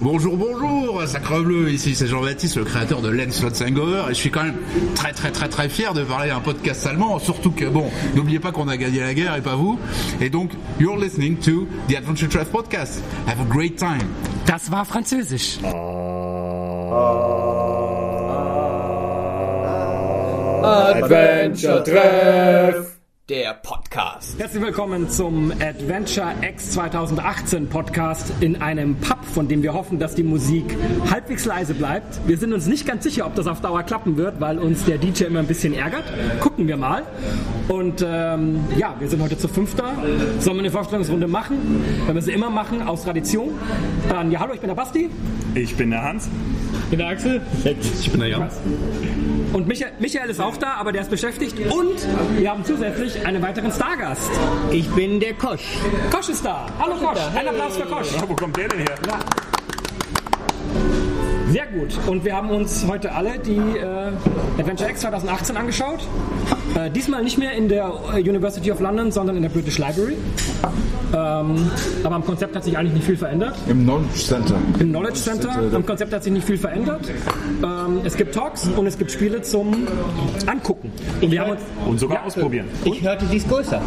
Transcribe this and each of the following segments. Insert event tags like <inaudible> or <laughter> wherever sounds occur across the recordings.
Bonjour, bonjour, Sacrebleu, ici c'est Jean-Baptiste, le créateur de Lens Slotzengoer, et je suis quand même très très très très fier de parler à un podcast allemand, surtout que bon, n'oubliez pas qu'on a gagné la guerre et pas vous, et donc, you're listening to the Adventure Travel Podcast. Have a great time. Das war Französisch. Adventure Treff. Der Podcast. Herzlich willkommen zum Adventure X 2018 Podcast in einem Pub, von dem wir hoffen, dass die Musik halbwegs leise bleibt. Wir sind uns nicht ganz sicher, ob das auf Dauer klappen wird, weil uns der DJ immer ein bisschen ärgert. Gucken wir mal. Und ähm, ja, wir sind heute zu fünfter. Sollen wir eine Vorstellungsrunde machen? Wenn wir sie immer machen, aus Tradition. Dann, ja, hallo, ich bin der Basti. Ich bin der Hans. Ich bin der Axel. Ich bin der Jan. Und Michael, Michael ist auch da, aber der ist beschäftigt. Und wir haben zusätzlich einen weiteren Stargast. Ich bin der Kosch. Kosch ist da. Hallo Kosch. Ein Applaus für Kosch. wo kommt der denn her? Sehr gut. Und wir haben uns heute alle die äh, Adventure X 2018 angeschaut. Äh, diesmal nicht mehr in der äh, University of London, sondern in der British Library. Ähm, aber am Konzept hat sich eigentlich nicht viel verändert. Im Knowledge Center. Im Knowledge Center, am Konzept hat sich nicht viel verändert. Ähm, es gibt Talks und es gibt Spiele zum Angucken. Und wir haben uns, Und sogar Ja. ausprobieren. Ich hörte, sie ist größer.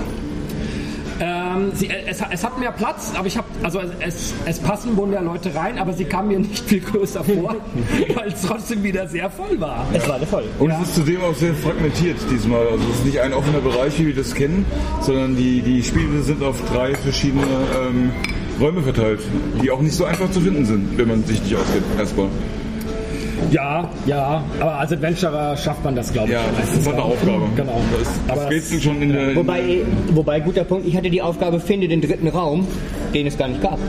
Ähm, sie, es, es hat mehr Platz, aber ich habe, also es, es passen wohl mehr Leute rein, aber sie kam mir nicht viel größer vor, <laughs> weil es trotzdem wieder sehr voll war. Es war voll. Und es ist zudem auch sehr fragmentiert diesmal. Also es ist nicht ein offener Bereich, wie wir das kennen, sondern die, die Spiele sind auf drei verschiedene ähm, Räume verteilt, die auch nicht so einfach zu finden sind, wenn man sich nicht auskennt erstmal. Ja, ja, aber als Adventurer schafft man das, glaube ich. Ja, das ist eine Aufgabe. Genau. Das, Aber das rätselt schon in der... Wobei, wobei, guter Punkt, ich hatte die Aufgabe, finde den dritten Raum, den es gar nicht gab.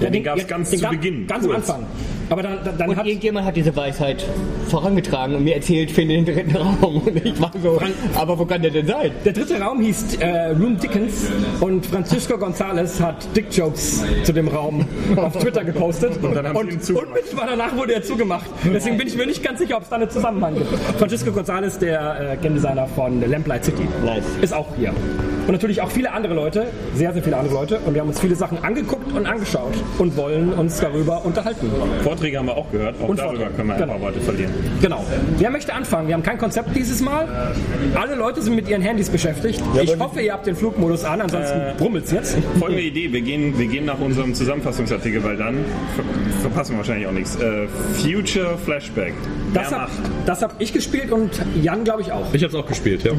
Ja, den gab's ganz zu gab- Beginn, Ganz am. Anfang. Aber dann, dann, dann Und hat irgendjemand hat diese Weisheit vorangetragen und mir erzählt, finde den dritten Raum. <laughs> Und ich war so, aber wo kann der denn sein? der dritte Raum hieß äh, Room Dickens und Francisco González hat Dick-Jokes zu dem Raum <laughs> auf Twitter gepostet. Und dann haben sie ihn zugemacht. unmittelbar danach wurde er zugemacht. Deswegen bin ich mir nicht ganz sicher, ob es da einen Zusammenhang gibt. Francisco González, der äh, Game Designer von Lamplight City, Nice. ist auch hier. Und natürlich auch viele andere Leute, sehr, sehr viele andere Leute. Und wir haben uns viele Sachen angeguckt und angeschaut und wollen uns darüber unterhalten. Vorträge haben wir auch gehört. Auch Und darüber Vorträge, können wir ein genau. paar Worte verlieren. Genau. Wer möchte anfangen? Wir haben kein Konzept dieses Mal. Alle Leute sind mit ihren Handys beschäftigt. Ich hoffe, ihr habt den Flugmodus an, ansonsten brummelt's jetzt. Folgende Idee. Wir gehen, wir gehen nach unserem Zusammenfassungsartikel, weil dann ver verpassen wir wahrscheinlich auch nichts. Äh, Future Flashback. Das habe hab ich gespielt und Jan, glaube ich, auch. Ich hab's auch gespielt, ja.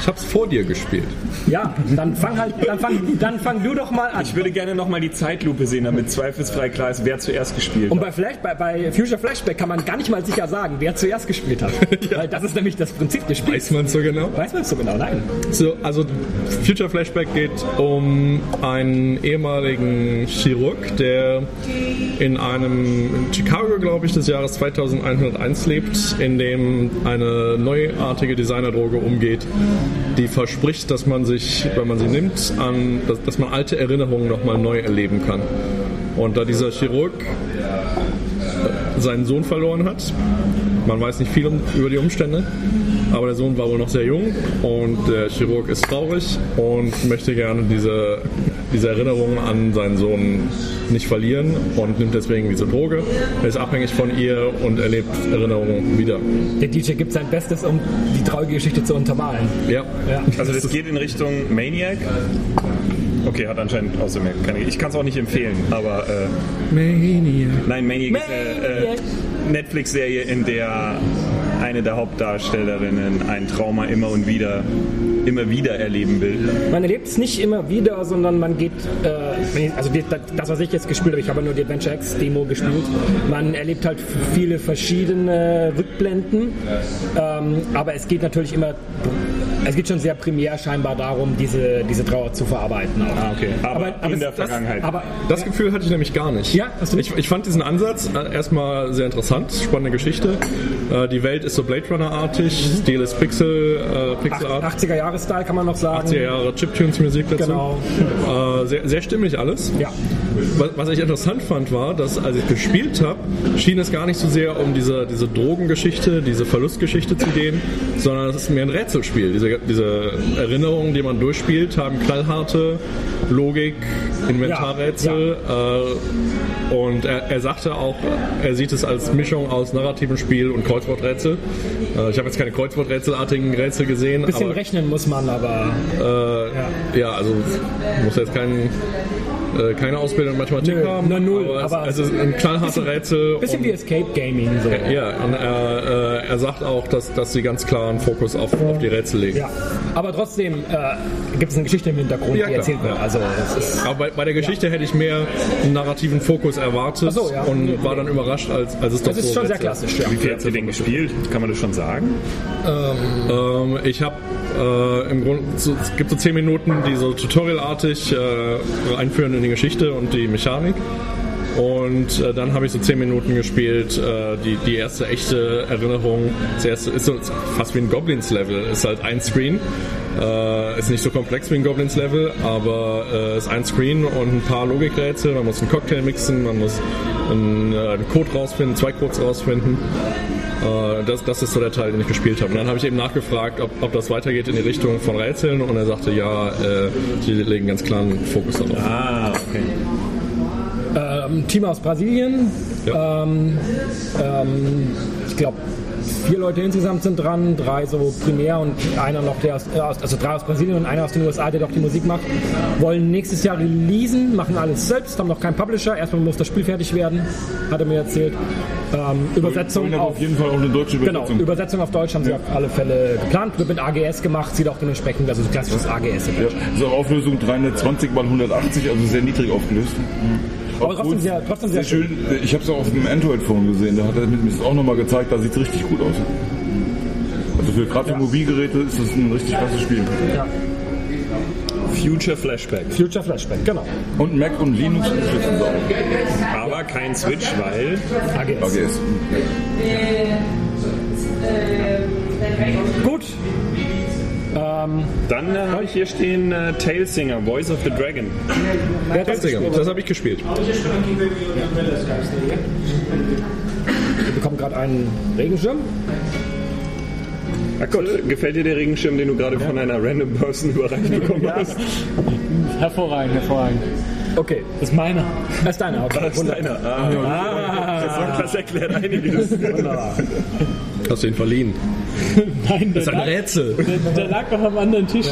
Ich hab's vor dir gespielt. Ja, dann fang halt, dann fang, dann fang du doch mal an. Ich würde gerne nochmal die Zeitlupe sehen, damit zweifelsfrei klar ist, wer zuerst gespielt Und hat. bei, Flash, bei, bei Future Flashback kann man gar nicht mal sicher sagen, wer zuerst gespielt hat. <laughs> Weil das ist nämlich das Prinzip des Spiels. Weiß man so genau? Weiß man so genau? Nein. So, also Future Flashback geht um einen ehemaligen Chirurg, der in einem in Chicago, glaube ich, des Jahres 2101 lebt, in dem eine neuartige Designerdroge umgeht, die verspricht, dass man sich, wenn man sie nimmt, an, dass, dass man alte Erinnerungen nochmal neu erleben kann. Und da dieser Chirurg seinen Sohn verloren hat. Man weiß nicht viel um, über die Umstände, aber der Sohn war wohl noch sehr jung und der Chirurg ist traurig und möchte gerne diese, diese Erinnerung an seinen Sohn nicht verlieren und nimmt deswegen diese Droge. Er ist abhängig von ihr und erlebt Erinnerungen wieder. Der DJ gibt sein Bestes, um die traurige Geschichte zu untermalen. Ja, Ja. Also das geht in Richtung Maniac. Okay, hat anscheinend außerdem keine. Ich kann es auch nicht empfehlen, aber äh, nein, Maniac, ist eine äh, Netflix-Serie, in der eine der Hauptdarstellerinnen ein Trauma immer und wieder, immer wieder erleben will. Man erlebt es nicht immer wieder, sondern man geht, äh, also das, was ich jetzt gespielt habe, ich habe nur die Adventure X Demo gespielt, man erlebt halt viele verschiedene Rückblenden, ähm, aber es geht natürlich immer, es geht schon sehr primär scheinbar darum, diese, diese Trauer zu verarbeiten. Auch. Ah, okay. Aber, in es- der das, Vergangenheit. Aber Das Gefühl hatte ich nämlich gar nicht. Ja, hast du nicht? ich, ich fand diesen Ansatz äh, erstmal sehr interessant, spannende Geschichte. Äh, die Welt ist so Blade Runner-artig, Stil ist Pixel, äh, Pixelart. 80er Jahre Style kann man noch sagen. 80er Jahre Chiptunes-Musik dazu. Genau. Äh, sehr, sehr stimmig alles. Ja. Was, was ich interessant fand, war, dass als ich gespielt habe, schien es gar nicht so sehr um diese, diese Drogengeschichte, diese Verlustgeschichte zu gehen, sondern es ist mehr ein Rätselspiel. Diese diese, Erinnerungen, die man durchspielt, haben knallharte Logik, Inventarrätsel. Äh, und er, er sagte auch, er sieht es als Mischung aus narrativem Spiel und Kreuzworträtsel. Äh, ich habe jetzt keine Kreuzworträtselartigen Rätsel gesehen. Ein bisschen aber, rechnen muss man, aber äh, ja. also muss jetzt kein, äh, keine Ausbildung in Mathematik Nö, haben. na null, aber, aber es, es ist ein knallharte Rätsel. bisschen und- wie Escape Gaming. So. ja, und er, äh, er sagt auch, dass, dass sie ganz klaren Fokus auf, auf die Rätsel legen. Ja, aber trotzdem äh, gibt es eine Geschichte im Hintergrund, Ja, die klar. erzählt wird. Also das ist Aber bei, bei der Geschichte hätte ich mehr einen narrativen Fokus erwartet so, ja. und war dann überrascht, als, als es doch das ist so schon sehr klassisch. Ja. Wie viel habt ihr denn gespielt? Kann man das schon sagen? Ähm, ich habe äh, im Grunde, so, es gibt so 10 Minuten, die so tutorialartig äh, einführen in die Geschichte und die Mechanik. Und äh, dann habe ich so 10 Minuten gespielt, äh, die, die erste echte Erinnerung. Das erste ist so fast wie ein Goblins-Level. Ist halt ein Screen. Äh, ist nicht so komplex wie ein Goblins-Level, aber äh, ist ein Screen und ein paar Logikrätsel. Man muss einen Cocktail mixen, man muss einen, äh, einen Code rausfinden, zwei Codes rausfinden. Äh, das, das ist so der Teil, den ich gespielt habe. Und dann habe ich eben nachgefragt, ob, ob das weitergeht in die Richtung von Rätseln und er sagte, ja, äh, die legen ganz klaren Fokus darauf. Ah, okay. Ähm, Team aus Brasilien. Ja. Ähm, ähm, ich glaube, vier Leute insgesamt sind dran, drei so primär und einer noch, der aus, äh, also drei aus Brasilien und einer aus den USA, der doch die Musik macht. Wollen nächstes Jahr releasen, machen alles selbst, haben noch keinen Publisher. Erstmal muss das Spiel fertig werden, hat er mir erzählt. Ähm, Übersetzung auf auf jeden Fall auch eine deutsche Genau, Übersetzung. Übersetzung auf Deutsch haben sie auf alle Fälle geplant. Wird mit AGS gemacht, sieht auch dementsprechend, also so klassisches AGS. Ja, so Auflösung 320 mal 180, also sehr niedrig aufgelöst. Aber trotzdem sehr, trotzdem sehr, Sehr schön. Ich habe es auch auf dem Android-Phone gesehen, da hat er mir das auch nochmal gezeigt, da sieht es richtig gut aus. Also für gerade für Mobilgeräte ist das ein richtig krasses Spiel. Future Flashback. Future Flashback, genau. Und Mac und Linux unterstützen sie auch. Aber kein Switch, weil AGS. AGS. Gut. Ähm, dann äh, habe ich hier stehen äh, Tailsinger, Voice of the Dragon. wer hat das habe ich gespielt. Wir bekommen gerade einen Regenschirm. Axel, gefällt dir der Regenschirm, den du gerade von einer random Person überreicht bekommen <laughs> hast? Hervorragend, hervorragend. Okay, Das ist meiner. das ist deiner. Okay, Das ist deiner. Ah, das erklärt einiges. Wunderbar. Hast du ihn verliehen? <laughs> Nein, Das ist ein lag, Rätsel. der, der lag doch am anderen Tisch.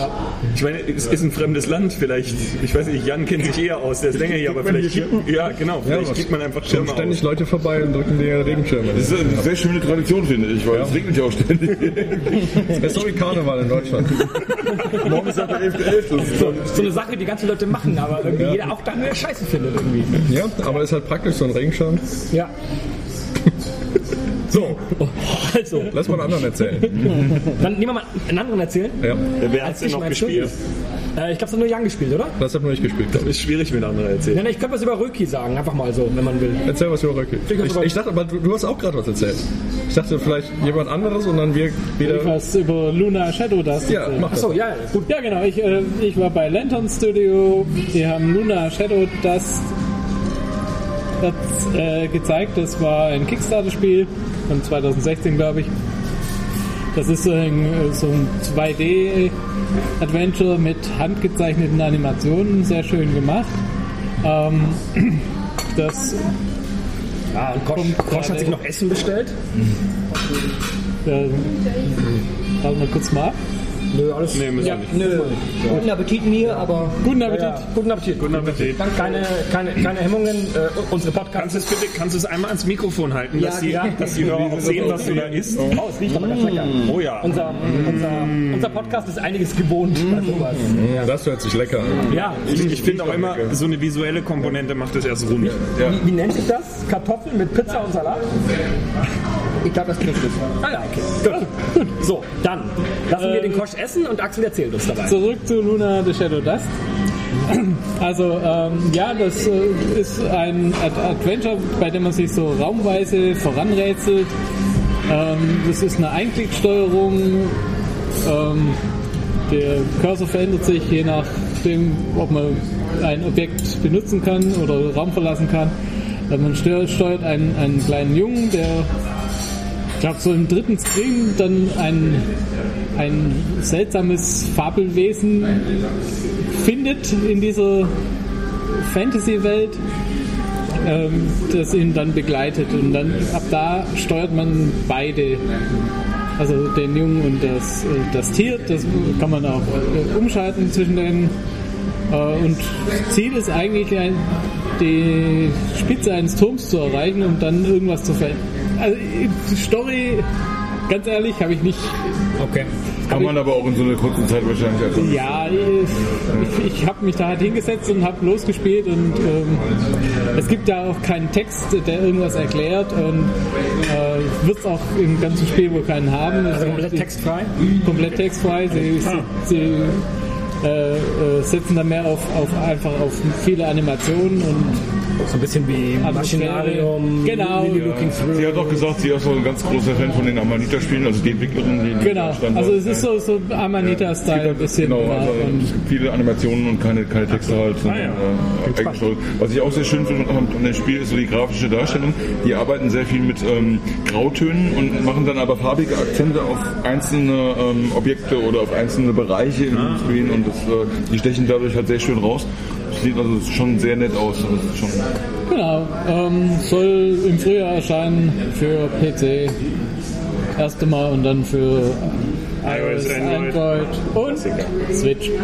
Ich meine, es ist ein fremdes Land, vielleicht. Ich weiß nicht, Jan kennt sich eher aus, der ist länger hier, aber vielleicht. Ja, genau, vielleicht was- gibt man einfach Kommen Schirme ständig aus. Leute vorbei und drücken dir Regenschirme. Das ist eine sehr schöne Tradition, finde ich, weil es regnet ja auch ständig. Das ist so wie Karneval in Deutschland. <laughs> Morgen ist ja der 11.11. Das ist toll. So eine Sache, die ganze Leute machen, aber irgendwie jeder auch dann eine Scheiße findet irgendwie. Ja, aber ist halt praktisch, so ein Regenschirm. Ja. <laughs> So, <laughs> also, Lass mal einen anderen erzählen. <laughs> dann nehmen wir mal einen anderen erzählen. Ja, Wer hat denn ich noch gespielt? Äh, ich glaube, es hat nur Jan gespielt, oder? das hat nur ich gespielt. ich. Ist schwierig mit anderen erzählen. Nein, nein, ich könnte was über Röki sagen, einfach mal so, wenn man will. Erzähl was über Röcke. Ich Ich, ich dachte aber, du, du hast auch gerade was erzählt. Ich dachte vielleicht jemand anderes und dann wir wieder. Was über Luna Shadow das. Ja, mach das. Achso, ja, ja, gut. Ja, genau. Ich, äh, ich war bei Lantern Studio. Die haben Luna Shadow Dust das, äh, gezeigt. Das war ein Kickstarter-Spiel von 2016, glaube ich. Das ist so ein, so ein 2D-Adventure mit handgezeichneten Animationen. Sehr schön gemacht. Ähm, <clears throat> das Ja, und Kosch, Kosch hat sich noch Essen bestellt. äh, warte mal kurz mal ab. Nö, alles. Nee, müssen wir nicht. Nö, guten Appetit mir, aber Guten Appetit. Ja, guten Appetit. Guten Appetit. Keine, keine, keine Hemmungen. Äh, unsere Kannst Podcasts du es bitte, kannst du es einmal ans Mikrofon halten, Ja, dass, die, ja. dass die Hörer auch sehen, was du da isst? Oh, es riecht aber ganz lecker. Oh ja. Unser, unser, unser Podcast ist einiges gewohnt bei sowas. Ja, das hört sich lecker an. Ja. Ich, ich finde auch immer, so eine visuelle Komponente macht es erst rund. Wie, wie nennt sich das? Kartoffeln mit Pizza und Salat? Ich glaube, das trifft es. Ah ja, okay. Gut. So, dann lassen wir den Kosch essen und Axel erzählt uns dabei. Zurück zu Luna the Shadow Dust. <clears throat> Also ähm, ja, das äh, ist ein Ad Adventure, bei dem man sich so raumweise voranrätselt. Ähm, das ist eine Einklicksteuerung. Ähm, der Cursor verändert sich je nachdem, ob man ein Objekt benutzen kann oder Raum verlassen kann. Äh, Man steuert, steuert einen, einen kleinen Jungen, der glaube, so im dritten Screen dann ein, ein seltsames Fabelwesen findet in dieser Fantasy-Welt, ähm, das ihn dann begleitet. Und dann ab da steuert man beide. Also den Jungen und das, äh, das Tier, das kann man auch äh, umschalten zwischen den. Äh, und Ziel ist eigentlich, ein, die Spitze eines Turms zu erreichen und dann irgendwas zu verändern. Also die Story, ganz ehrlich, habe ich nicht. Okay. Kann man aber auch in so einer kurzen Zeit wahrscheinlich einfach. Ja, ich, ich habe mich da halt hingesetzt und habe losgespielt und ähm, es gibt da auch keinen Text, der irgendwas erklärt und äh, wird es auch im ganzen Spiel wohl keinen haben. Also Es- komplett textfrei? komplett textfrei. Sie, sie, sie äh, äh, setzen da mehr auf, auf einfach auf viele Animationen und So ein bisschen wie Machinarium, Genau. Lily Looking Through. Sie hat auch gesagt, sie ist so ein ganz großer Fan von den Amanita-Spielen, also die Entwicklerin, die genau. Also es ist so, so Amanita-Style ein bisschen. Genau, ja, also es gibt viele Animationen und keine, keine Texte halt. sondern, äh, eigensteuert. Was ich auch sehr schön finde an dem Spiel ist so die grafische Darstellung. Die arbeiten sehr viel mit ähm, Grautönen und machen dann aber farbige Akzente auf einzelne ähm, Objekte oder auf einzelne Bereiche im Screen und das, äh, die stechen dadurch halt sehr schön raus. Sieht also schon sehr nett aus. Das ist schon Genau, ähm, soll im Frühjahr erscheinen für PC. Erste Mal und dann für iOS, iOS, Android. Android und Switch. <laughs>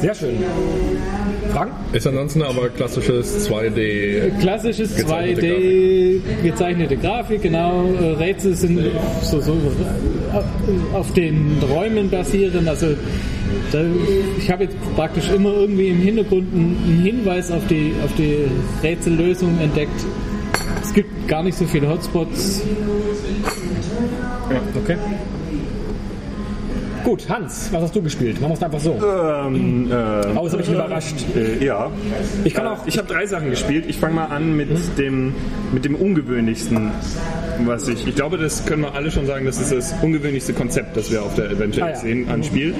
Sehr schön. Fragen? Ist ansonsten aber klassisches 2D. Klassisches Gezeichnete 2D gezeichnete Grafik, genau. Äh, Rätsel sind so, so äh, auf den Räumen basieren. Also da, ich habe jetzt praktisch immer irgendwie im Hintergrund einen Hinweis auf die, auf die Rätsellösung entdeckt. Es gibt gar nicht so viele Hotspots. Okay. Gut, Hans, was hast du gespielt? Machen wir es einfach so. Ähm, äh, Oh, jetzt habe ich überrascht. äh, ja. Ich kann auch- Äh, ich habe drei Sachen gespielt. Ich fange mal an mit dem mit dem ungewöhnlichsten, was ich. Ich glaube, das können wir alle schon sagen. Das ist das ungewöhnlichste Konzept, das wir auf der Adventure Ah, ja. sehen an Spiel.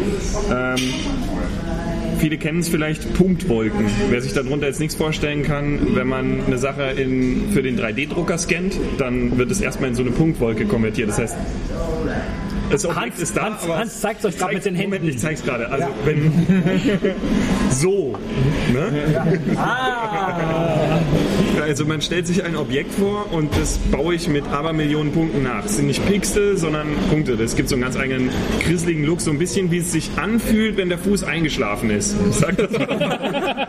Ähm, Viele kennen es vielleicht Punktwolken. Wer sich darunter jetzt nichts vorstellen kann, wenn man eine Sache in, für den 3D-Drucker scannt, dann wird es erstmal in so eine Punktwolke konvertiert. Das heißt, das Objekt Hans- ist da, Hans- aber Hans zeigt's euch grad zeig- mit den Händen. Moment, ich zeig's gerade. Also wenn <laughs> so, ne? Also man stellt sich ein Objekt vor und das baue ich mit Abermillionen Punkten nach. Es sind nicht Pixel, sondern Punkte. Das gibt so einen ganz eigenen grisseligen Look, so ein bisschen wie es sich anfühlt, wenn der Fuß eingeschlafen ist. Ich sag das mal.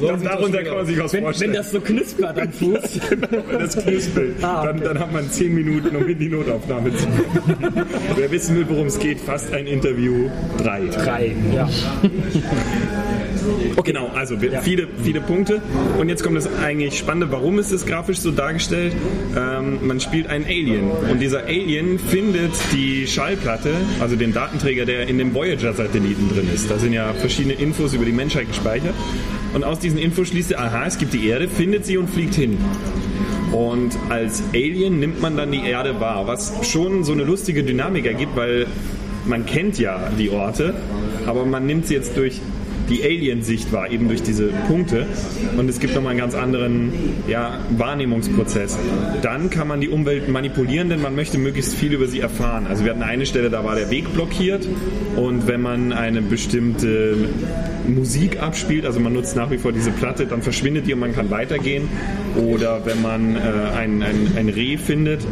das, darunter kann man sich was Wenn, vorstellen. wenn das so knispert am Fuß. <laughs> Wenn das knuspelt, Ah, dann, dann hat man 10 Minuten, um in die Notaufnahme zu kommen. <laughs> Wer wissen will, worum es geht, fast ein Interview 3. Drei, ja. <laughs> Genau, also wir- viele, viele Punkte. Und jetzt kommt das eigentlich Spannende, warum ist das grafisch so dargestellt? Ähm, man spielt einen Alien und dieser Alien findet die Schallplatte, also den Datenträger, der in dem Voyager-Satelliten drin ist. Da sind ja verschiedene Infos über die Menschheit gespeichert. Und aus diesen Infos schließt er, aha, es gibt die Erde, findet sie und fliegt hin. Und als Alien nimmt man dann die Erde wahr, was schon so eine lustige Dynamik ergibt, weil man kennt ja die Orte, aber man nimmt sie jetzt durch die Alien-Sicht wahr, eben durch diese Punkte. Und es gibt nochmal einen ganz anderen ja, Wahrnehmungsprozess. Dann kann man die Umwelt manipulieren, denn man möchte möglichst viel über sie erfahren. Also wir hatten eine Stelle, da war der Weg blockiert und wenn man eine bestimmte Musik abspielt, also man nutzt nach wie vor diese Platte, dann verschwindet die und man kann weitergehen. Oder wenn man äh, ein, ein, ein Reh findet,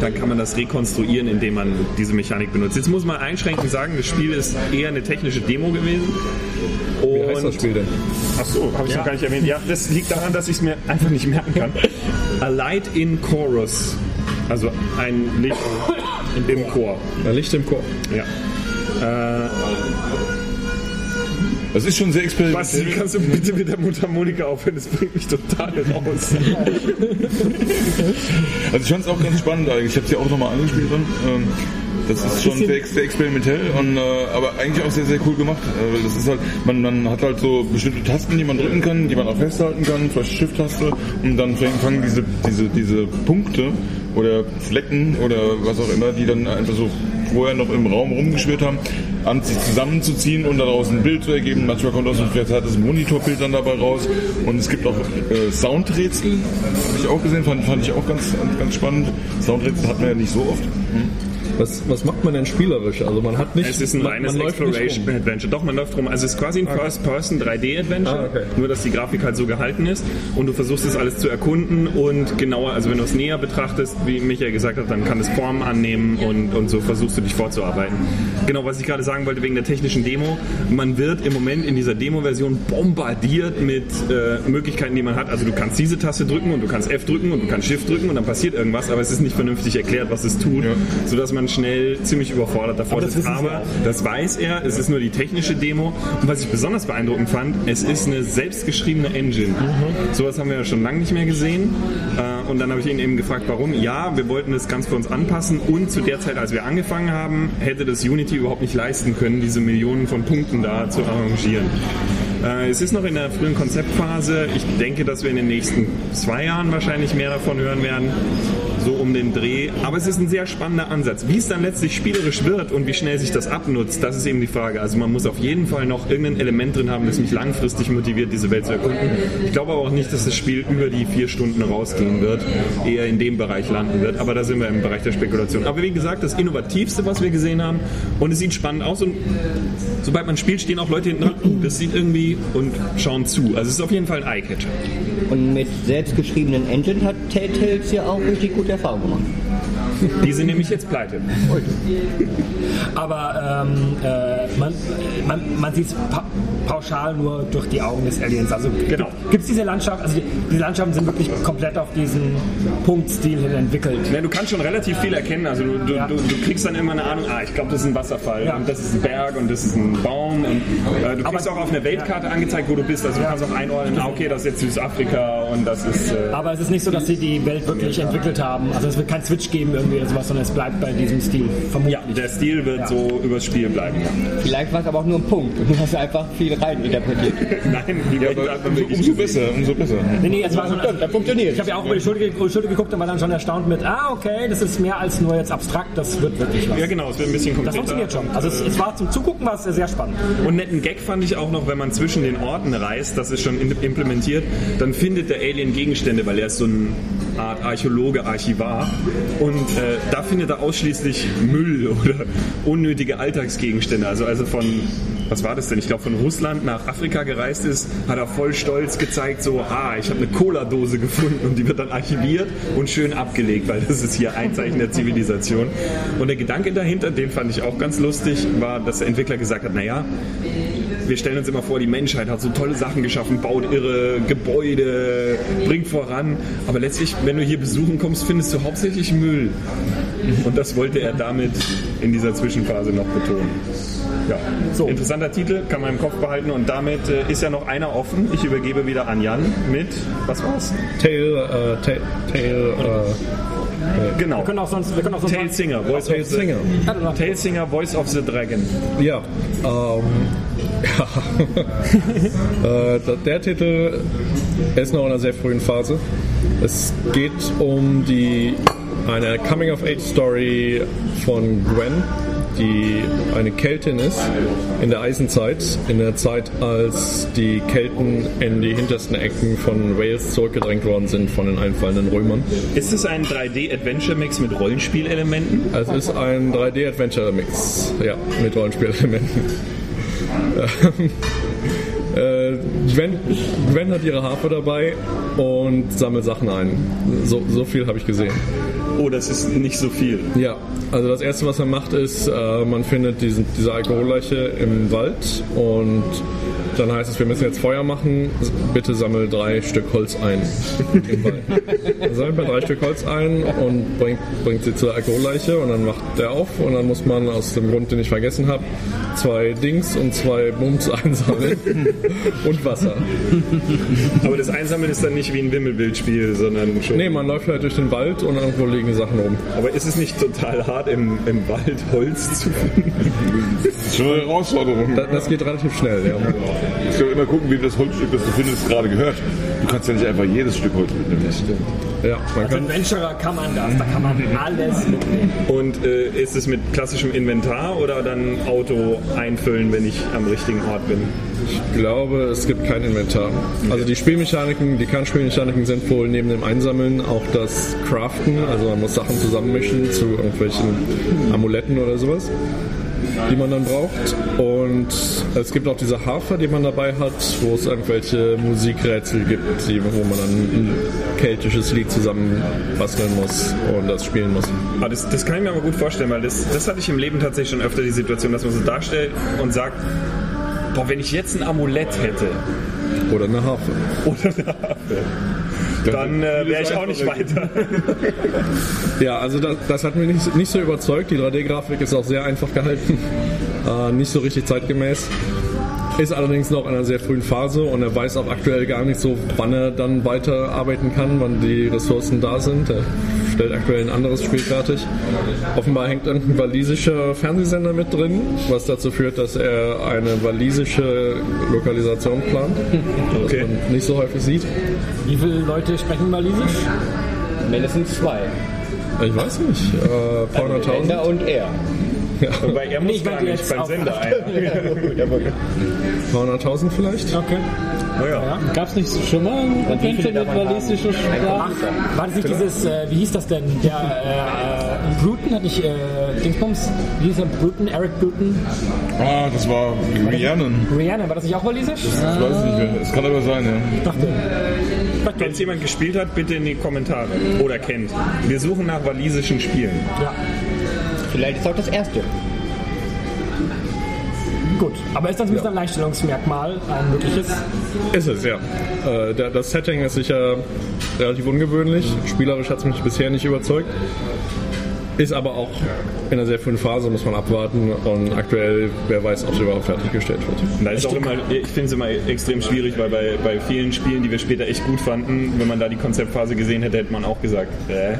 dann kann man das rekonstruieren, indem man diese Mechanik benutzt. Jetzt muss man einschränkend sagen, das Spiel ist eher eine technische Demo gewesen. Wie heißt das Und Spiel denn? Ach so, habe ich noch gar nicht erwähnt. Ja, das liegt daran, dass ich es mir einfach nicht merken kann. A Light in Chorus. Also ein Licht im Chor. Ein Licht im Chor. Ja. Äh, Das ist schon sehr Basti, experimentell. kannst du bitte mit der Mundharmonika aufhören? Das bringt mich total raus. Also ich fand es auch ganz spannend eigentlich. Ich habe es ja auch nochmal angespielt dann. Ähm, Das ist schon sehr, sehr experimentell und äh, aber eigentlich auch sehr, sehr cool gemacht. Äh, das ist halt, man, man hat halt so bestimmte Tasten, die man drücken kann, die man auch festhalten kann, zum Beispiel Shift-Taste und dann fangen diese, diese, diese Punkte oder Flecken oder was auch immer, die dann einfach so vorher noch im Raum rumgeschwirrt haben, an sich zusammenzuziehen und daraus ein Bild zu ergeben. Manchmal kommt aus einem verzerrtes Monitorbild dann dabei raus. Und es gibt auch äh, Soundrätsel, habe ich auch gesehen, fand, fand ich auch ganz, ganz spannend. Soundrätsel hat man ja nicht so oft. Was, was macht man denn spielerisch? Also man hat nicht. Es ist ein man, reines man läuft nicht Exploration. Adventure. Doch, man läuft rum. Also es ist quasi ein First-Person 3D-Adventure, Ah, okay. nur dass die Grafik halt so gehalten ist und du versuchst es alles zu erkunden und genauer, also wenn du es näher betrachtest, wie Michael gesagt hat, dann kann es Formen annehmen und, und so versuchst du dich vorzuarbeiten. Genau, was ich gerade sagen wollte wegen der technischen Demo, man wird im Moment in dieser Demo-Version bombardiert mit äh, Möglichkeiten, die man hat. Also du kannst diese Taste drücken und du kannst F drücken und du kannst Shift drücken und dann passiert irgendwas, aber es ist nicht vernünftig erklärt, was es tut, sodass man schnell ziemlich überfordert davor Aber das Aber das weiß er, es ist nur die technische Demo. Und was ich besonders beeindruckend fand, es ist eine selbstgeschriebene Engine. Sowas haben wir ja schon lange nicht mehr gesehen. Äh, Und dann habe ich ihn eben gefragt, warum. Ja, wir wollten das ganz für uns anpassen und zu der Zeit, als wir angefangen haben, hätte das Unity überhaupt nicht leisten können, diese Millionen von Punkten da zu arrangieren. Äh, Es ist noch in der frühen Konzeptphase. Ich denke, dass wir in den nächsten zwei Jahren wahrscheinlich mehr davon hören werden. So um den Dreh. Aber es ist ein sehr spannender Ansatz. Wie es dann letztlich spielerisch wird und wie schnell sich das abnutzt, das ist eben die Frage. Also man muss auf jeden Fall noch irgendein Element drin haben, das mich langfristig motiviert, diese Welt zu erkunden. Ich glaube aber auch nicht, dass das Spiel über die vier Stunden rausgehen wird, eher in dem Bereich landen wird. Aber da sind wir im Bereich der Spekulation. Aber wie gesagt, das Innovativste, was wir gesehen haben. Und es sieht spannend aus. Und sobald man spielt, stehen auch Leute hinten dran. "Uh, Das sieht irgendwie und schauen zu. Also es ist auf jeden Fall ein Eye-Catcher. Und mit selbstgeschriebenen Engine hat Telltales ja auch richtig gute Erfahrungen gemacht. Die sind nämlich jetzt pleite. Aber ähm, äh, man, man, man sieht es pa pauschal nur durch die Augen des Aliens. Also Genau. gibt es diese Landschaft, also die, diese Landschaften sind wirklich komplett auf diesen Punktstil hin entwickelt. Ja, du kannst schon relativ viel erkennen. Also du, du, Ja. du, du kriegst dann immer eine Ahnung, ah, ich glaube, das ist ein Wasserfall Ja. und das ist ein Berg und das ist ein Baum. Und, äh, du kriegst Aber- auch auf einer Weltkarte angezeigt, wo du bist. Also du kannst auch einordnen, ah, okay, das ist jetzt Südafrika und das ist... Äh, Aber es ist nicht so, dass sie die Welt wirklich entwickelt haben. Also es wird kein Switch geben irgendwie oder sowas, sondern es bleibt bei diesem Stil. Vermutlich. ja, der Stil wird Ja. so übers Spiel bleiben. Vielleicht war es aber auch nur ein Punkt und du hast einfach viel reininterpretiert. <laughs> Nein, die Ja, aber umso, umso besser, umso besser. Nee, nee, es war schon, also, Das funktioniert. Ich habe ja auch über die Schulter, Schulter geguckt und war dann schon erstaunt mit, ah, okay, das ist mehr als nur jetzt abstrakt, das wird wirklich was. Ja genau, es wird ein bisschen Das konkreter. funktioniert schon. Also es, es war zum Zugucken war es sehr spannend. Und netten Gag fand ich auch noch, wenn man zwischen den Orten reist, das ist schon implementiert, dann findet der Alien Gegenstände, weil er ist so eine Art Archäologe, Archivar. Und äh, da findet er ausschließlich Müll <laughs> oder unnötige Alltagsgegenstände. Also als von, was war das denn? Ich glaube von Russland nach Afrika gereist ist, hat er voll stolz gezeigt, so, ah, ich habe eine Cola-Dose gefunden und die wird dann archiviert und schön abgelegt, weil das ist hier ein Zeichen der Zivilisation. Und der Gedanke dahinter, den fand ich auch ganz lustig, war, dass der Entwickler gesagt hat, naja, wir stellen uns immer vor, die Menschheit hat so tolle Sachen geschaffen, baut irre Gebäude, bringt voran. Aber letztlich, wenn du hier besuchen kommst, findest du hauptsächlich Müll. Und das wollte er damit in dieser Zwischenphase noch betonen. Ja, so. interessanter Titel, kann man im Kopf behalten. Und damit äh, ist ja noch einer offen. Ich übergebe wieder an Jan mit, was war's? Tail, äh, Tail, Tail, Genau. Wir können auch sonst, wir können auch sonst Tail Singer, Voice Tail of the Singer. Tail Singer, Voice of the Dragon. äh, ja, ähm, ja. <laughs> äh, der Titel ist noch in einer sehr frühen Phase. Es geht um die eine Coming-of-Age-Story von Gwen, die eine Keltin ist in der Eisenzeit, in der Zeit, als die Kelten in die hintersten Ecken von Wales zurückgedrängt worden sind von den einfallenden Römern. Ist es ein 3D-Adventure-Mix mit Rollenspielelementen? Es ist ein 3D-Adventure-Mix, ja, mit Rollenspielelementen. 呃 <laughs> äh, Gwen, Gwen hat ihre Harfe dabei und sammelt Sachen ein. So, so viel habe ich gesehen. Oh, das ist nicht so viel. Ja, also das erste, was man macht, ist, äh, man findet diesen, diese Alkoholleiche im Wald und dann heißt es, wir müssen jetzt Feuer machen. Bitte sammel drei Stück Holz ein. Im Wald. Dann <laughs> sammelt man drei Stück Holz ein und bringt, bringt sie zur Alkoholleiche und dann macht der auf und dann muss man aus dem Grund, den ich vergessen habe, zwei Dings und zwei Bums <laughs> einsammeln. <laughs> und Wasser. Aber das Einsammeln ist dann nicht wie ein Wimmelbildspiel, sondern schon. Nee, man läuft halt durch den Wald und irgendwo liegen Sachen rum. Aber ist es nicht total hart, im, im Wald Holz zu finden? Das ist schon eine Herausforderung. Das, das geht relativ schnell, ja. Ich soll immer gucken, wie das Holzstück, das du findest, gerade gehört. Du kannst ja nicht einfach jedes Stück Holz mitnehmen. Ja man Als kann, Adventurer kann man das, da kann man alles mitnehmen. Und äh, ist es mit klassischem Inventar oder dann Auto einfüllen, wenn ich am richtigen Ort bin? ich glaube, es gibt kein Inventar. Also die Spielmechaniken, die Kernspielmechaniken sind wohl neben dem Einsammeln auch das Craften, also man muss Sachen zusammenmischen zu irgendwelchen Amuletten oder sowas, die man dann braucht. Und es gibt auch diese Harfe, die man dabei hat, wo es irgendwelche Musikrätsel gibt, die, wo man dann ein keltisches Lied zusammen basteln muss und das spielen muss. Aber das, das kann ich mir aber gut vorstellen, weil das, das hatte ich im Leben tatsächlich schon öfter die Situation, dass man so darstellt und sagt, boah, wenn ich jetzt ein Amulett hätte Oder eine Harfe. oder eine Harfe, dann äh, wäre ich auch nicht weiter. <laughs> Ja, also das, das hat mich nicht, nicht so überzeugt. Die 3D-Grafik ist auch sehr einfach gehalten, <laughs> äh, nicht so richtig zeitgemäß. Ist allerdings noch in einer sehr frühen Phase und er weiß auch aktuell gar nicht so, wann er dann weiterarbeiten kann, wann die Ressourcen da sind. Stellt aktuell ein anderes Spiel fertig. Offenbar hängt irgendein walisischer Fernsehsender mit drin, was dazu führt, dass er eine walisische Lokalisation plant, was Okay. man nicht so häufig sieht. Wie viele Leute sprechen Walisisch? Mindestens zwei. Ich weiß nicht, äh, paar hunderttausend. Länder und er. <laughs> Wobei er muss Ich gar nicht beim Sender <laughs> ein. Paar hunderttausend vielleicht. Okay. Naja. Gab es nicht schon mal ein Adventure mit walisischer Sprache? War das nicht dieses, äh, wie hieß das denn? Der äh, Bruton hat nicht, äh, Dingsbums, wie hieß der Bruton, Eric Bruton? Ah, das war Rhiannon. Rihanna, war das nicht auch Walisisch? Ich weiß es nicht mehr. Es kann aber sein, ja. Ich dachte. Wenn es jemand gespielt hat, bitte in die Kommentare. Oder kennt. Wir suchen nach walisischen Spielen. Ja, Vielleicht ist auch das erste. gut. Aber ist das ein bisschen ein Alleinstellungsmerkmal, ein mögliches? Ist es, ja. Äh, der, das Setting ist sicher relativ ungewöhnlich. Spielerisch hat es mich bisher nicht überzeugt. Ist aber auch in einer sehr frühen Phase, muss man abwarten. Und aktuell, wer weiß, ob es überhaupt fertiggestellt wird. Da ist auch immer, ich finde es immer extrem schwierig, weil bei, bei vielen Spielen, die wir später echt gut fanden, wenn man da die Konzeptphase gesehen hätte, hätte man auch gesagt, äh,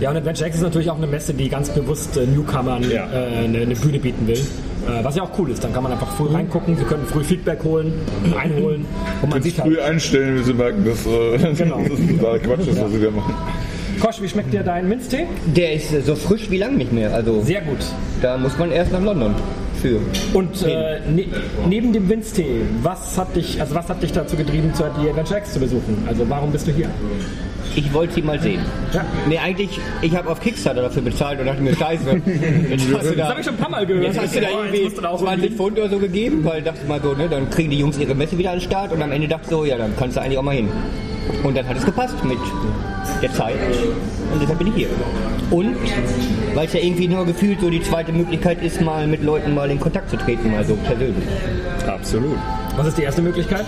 Ja, und Adventure X ist natürlich auch eine Messe, die ganz bewusst äh, Newcomern Ja. äh, eine, eine Bühne bieten will. Äh, was ja auch cool ist. Dann kann man einfach früh reingucken, wir können früh Feedback holen, einholen und man sieht Früh halt. einstellen, wenn sie merken, dass äh, <laughs> Genau. das ist totaler Quatsch ist, was sie da machen. Kosch, wie schmeckt dir dein Minztee? Der ist äh, so frisch wie lang nicht mehr. Also Sehr gut. da muss man erst nach London für. Und äh, ne, neben dem Winztee, was hat dich, also was hat dich dazu getrieben, zu die Adventure X zu besuchen? Also warum bist du hier? Ich wollte sie mal sehen. Ja. Nee, eigentlich, ich habe auf Kickstarter dafür bezahlt und dachte mir, scheiße. <laughs> Jetzt hast du Das da, habe ich schon ein paar Mal gehört. jetzt hast du da irgendwie musst du da auch 20 irgendwie- Pfund oder so gegeben, weil dachte ich mal so, ne, dann kriegen die Jungs ihre Messe wieder an den Start und am Ende dachte ich so, ja, dann kannst du eigentlich auch mal hin. Und dann hat es gepasst mit der Zeit und deshalb bin ich hier. Und weil es ja irgendwie nur gefühlt so die zweite Möglichkeit ist, mal mit Leuten mal in Kontakt zu treten, mal so persönlich. absolut. Was ist die erste Möglichkeit?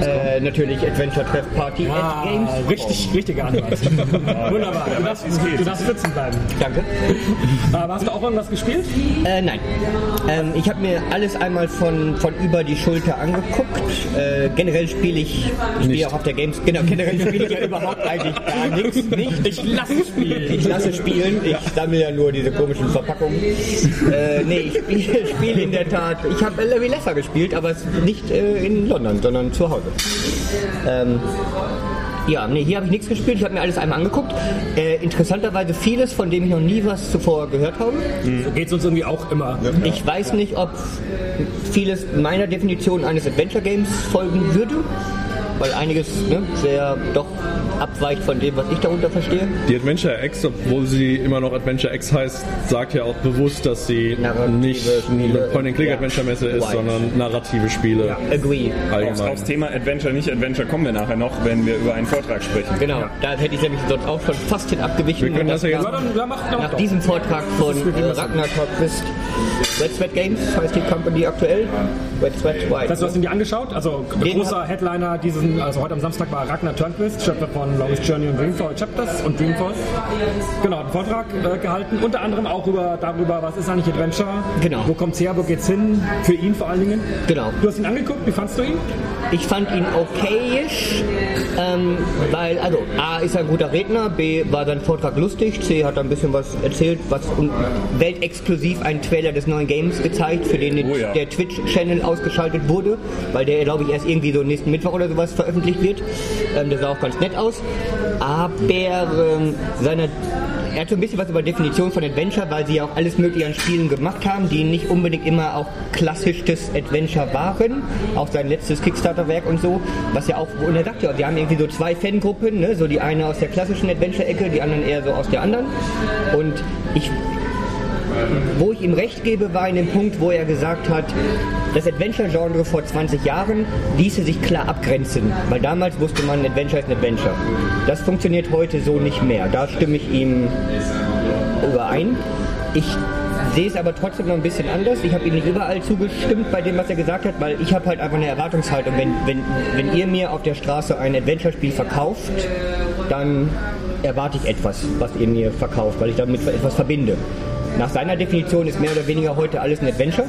Äh, natürlich Adventure Treff Party at Games. Ah, richtig, richtige Antwort. <laughs> Wunderbar. Du darfst, du darfst sitzen bleiben. Danke. Aber hast du auch irgendwas gespielt? Äh, nein. Ähm, ich habe mir alles einmal von, von über die Schulter angeguckt. Äh, generell spiele ich, ich spiele auch auf der Games, genau, generell spiele ich ja überhaupt eigentlich gar nichts. Nicht. Ich lasse spielen. Ich lasse spielen, ich sammle ja nur diese komischen Verpackungen. Äh, nee, ich spiele spiel in der Tat. Ich habe Larry Lesser gespielt, aber es nicht äh, in London, sondern zu Hause. Ähm, ja, nee, hier habe ich nichts gespielt, ich habe mir alles einmal angeguckt. Äh, interessanterweise vieles, von dem ich noch nie was zuvor gehört habe. So geht es uns irgendwie auch immer. Ich weiß nicht, ob vieles meiner Definition eines Adventure Games folgen würde, weil einiges ne, sehr doch abweicht von dem, was ich darunter verstehe. Die Adventure X, obwohl sie immer noch Adventure X heißt, sagt ja auch bewusst, dass sie Narrative nicht eine Spiele. Point-and-Click-Adventure-Messe ist, Right. sondern narrative Spiele Agree. Aufs, allgemein. aufs Thema Adventure, nicht Adventure kommen wir nachher noch, wenn wir über einen Vortrag sprechen. Genau, da hätte ich nämlich sonst auch schon fast hin abgewichen. Wir können das ja jetzt Ja, dann, ja, Nach doch. diesem Vortrag von äh, Ragnar Torquist, Red Sweat Games heißt die Company aktuell. Red Sweat White. Das heißt, du hast ihn dir angeschaut? Also Den großer Headliner diesen, also heute am Samstag war Ragnar Turnquist, Schöpfer von von Longest Journey und Dreamfall Chapters und Dreamfall. Genau, einen Vortrag äh, gehalten, unter anderem auch über, darüber, was ist eigentlich Adventure, Genau. wo kommt's her, wo geht's hin, für ihn vor allen Dingen. Genau. Du hast ihn angeguckt, wie fandst du ihn? Ich fand ihn okayisch, ähm, weil, also, A ist er ein guter Redner, B war sein Vortrag lustig, C hat ein bisschen was erzählt, was und weltexklusiv einen Trailer des neuen Games gezeigt, für den Oh ja. der Twitch-Channel ausgeschaltet wurde, weil der, glaube ich, erst irgendwie so nächsten Mittwoch oder sowas veröffentlicht wird. Ähm, der sah auch ganz nett aus. Aber ähm, seine er hat so ein bisschen was über Definition von Adventure, weil sie ja auch alles mögliche an Spielen gemacht haben, die nicht unbedingt immer auch klassischtes Adventure waren. Auch sein letztes Kickstarter-Werk und so. Was ja auch, und er sagt ja, sie haben irgendwie so zwei Fangruppen, ne? so die eine aus der klassischen Adventure-Ecke, die anderen eher so aus der anderen. Und ich wo ich ihm recht gebe, war in dem Punkt, wo er gesagt hat, das Adventure-Genre vor 20 Jahren ließe sich klar abgrenzen, weil damals wusste man, Adventure ist ein Adventure. Das funktioniert heute so nicht mehr. Da stimme ich ihm überein. Ich sehe es aber trotzdem noch ein bisschen anders. Ich habe ihm nicht überall zugestimmt bei dem, was er gesagt hat, weil ich habe halt einfach eine Erwartungshaltung. Wenn, wenn, wenn ihr mir auf der Straße ein Adventure-Spiel verkauft, dann erwarte ich etwas, was ihr mir verkauft, weil ich damit etwas verbinde. Nach seiner Definition ist mehr oder weniger heute alles ein Adventure.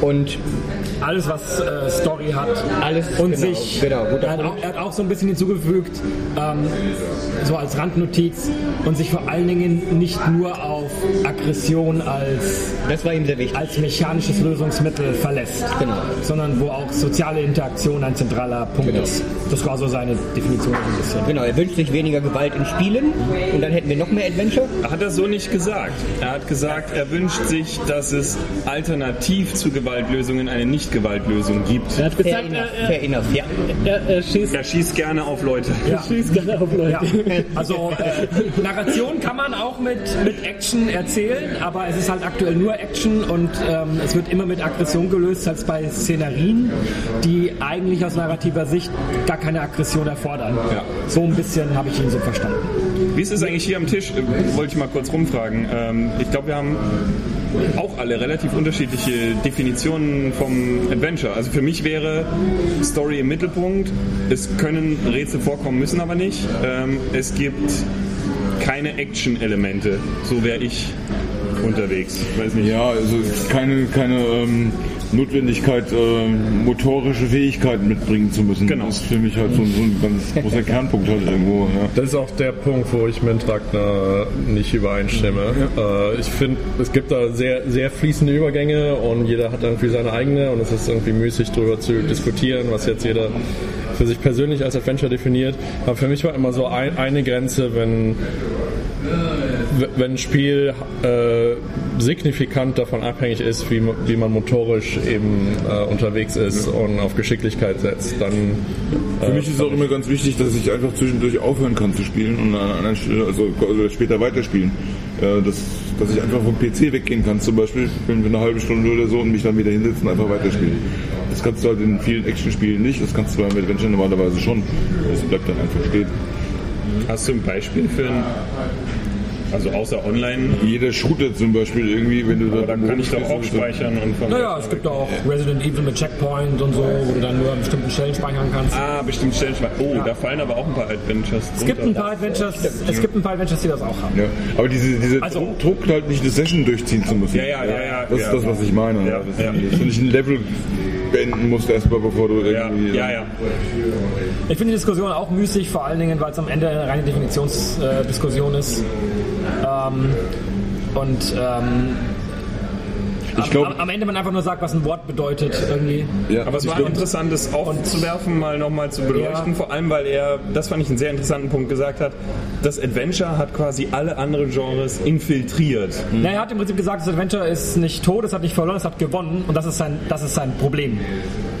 Und Alles, was äh, Story hat. Alles, und genau, sich. genau, er, hat auch, er hat auch so ein bisschen hinzugefügt, ähm, so als Randnotiz, und sich vor allen Dingen nicht nur auf Aggression als, das war ihm sehr wichtig. als mechanisches Lösungsmittel verlässt, Genau. sondern wo auch soziale Interaktion ein zentraler Punkt Genau. ist. Das war so seine Definition ein bisschen. Genau, er wünscht sich weniger Gewalt in Spielen und dann hätten wir noch mehr Adventure. Hat er so nicht gesagt. Er hat gesagt, er wünscht sich, dass es alternativ zu Gewaltlösungen eine Nicht-Gewaltlösung gibt. Er hat Fair gesagt, enough, er, enough, ja. er, er, er schießt, Er schießt gerne auf Leute. er schießt gerne auf Leute. Ja, also äh, Narration kann man auch mit, mit Action erzählen, aber es ist halt aktuell nur Action und ähm, es wird immer mit Aggression gelöst, als bei Szenarien, die eigentlich aus narrativer Sicht gar keine Aggression erfordern. Ja. So ein bisschen habe ich ihn so verstanden. Wie ist es eigentlich hier am Tisch? Wollte ich mal kurz rumfragen. Ähm, ich glaube, wir haben auch alle relativ unterschiedliche Definitionen vom Adventure. Also für mich wäre Story im Mittelpunkt. Es können Rätsel vorkommen, müssen aber nicht. Ähm, es gibt keine Action-Elemente. So wäre ich unterwegs. Weiß nicht. Ja, also keine, keine ähm, Notwendigkeit, ähm, motorische Fähigkeiten mitbringen zu müssen. Genau. Das ist für mich halt so, so ein ganz großer <laughs> Kernpunkt halt irgendwo. Ja. Das ist auch der Punkt, wo ich mit Ragnar nicht übereinstimme. Äh, ich finde, es gibt da sehr, sehr fließende Übergänge und jeder hat irgendwie seine eigene und es ist irgendwie müßig darüber zu diskutieren, was jetzt jeder für sich persönlich als Adventure definiert. Aber für mich war immer so ein, eine Grenze, wenn wenn ein Spiel äh, signifikant davon abhängig ist, wie, wie man motorisch eben äh, unterwegs ist und auf Geschicklichkeit setzt, dann Für mich ist es auch immer ganz wichtig, dass ich einfach zwischendurch aufhören kann zu spielen und an einer anderen Stelle, also also später weiterspielen. Äh, dass, dass ich einfach vom PC weggehen kann, zum Beispiel, wenn wir eine halbe Stunde oder so und mich dann wieder hinsetzen und einfach weiterspielen. Das kannst du halt in vielen Actionspielen nicht, das kannst du beim Adventure normalerweise schon. Das bleibt dann einfach stehen. Hast du ein Beispiel für ein, also außer online, Jeder Shooter zum Beispiel irgendwie, wenn du aber da kann ich doch auch ist speichern und von Naja, es gibt auch Resident Evil mit Checkpoint und so, wo du dann nur an bestimmten Stellen speichern kannst. Ah, bestimmt Stellen. Oh, da fallen aber auch ein paar Adventures Es gibt ein paar Adventures, es gibt ein paar Adventures, die das auch haben. Ja, aber diese, diese Also- Druck, Druck halt nicht eine Session durchziehen zu müssen. Ja, ja, ja, ja. Das ist das, was ich meine. Ja, das, ja. Du nicht ein Level beenden musst erstmal, bevor du Ja, irgendwie... ja, ja. Ich finde die Diskussion auch müßig, vor allen Dingen, weil es am Ende eine reine Definitionsdiskussion ist. Ähm, und ähm, Ich glaub- am, am Ende man einfach nur sagt, was ein Wort bedeutet irgendwie. Ja, Aber es war glaub- interessant, das aufzuwerfen, mal nochmal zu beleuchten. Ja. Vor allem, weil er, das fand ich einen sehr interessanten Punkt, gesagt hat, das Adventure hat quasi alle anderen Genres infiltriert. Na, er hat im Prinzip gesagt, das Adventure ist nicht tot, es hat nicht verloren, es hat gewonnen und das ist sein, das ist sein Problem.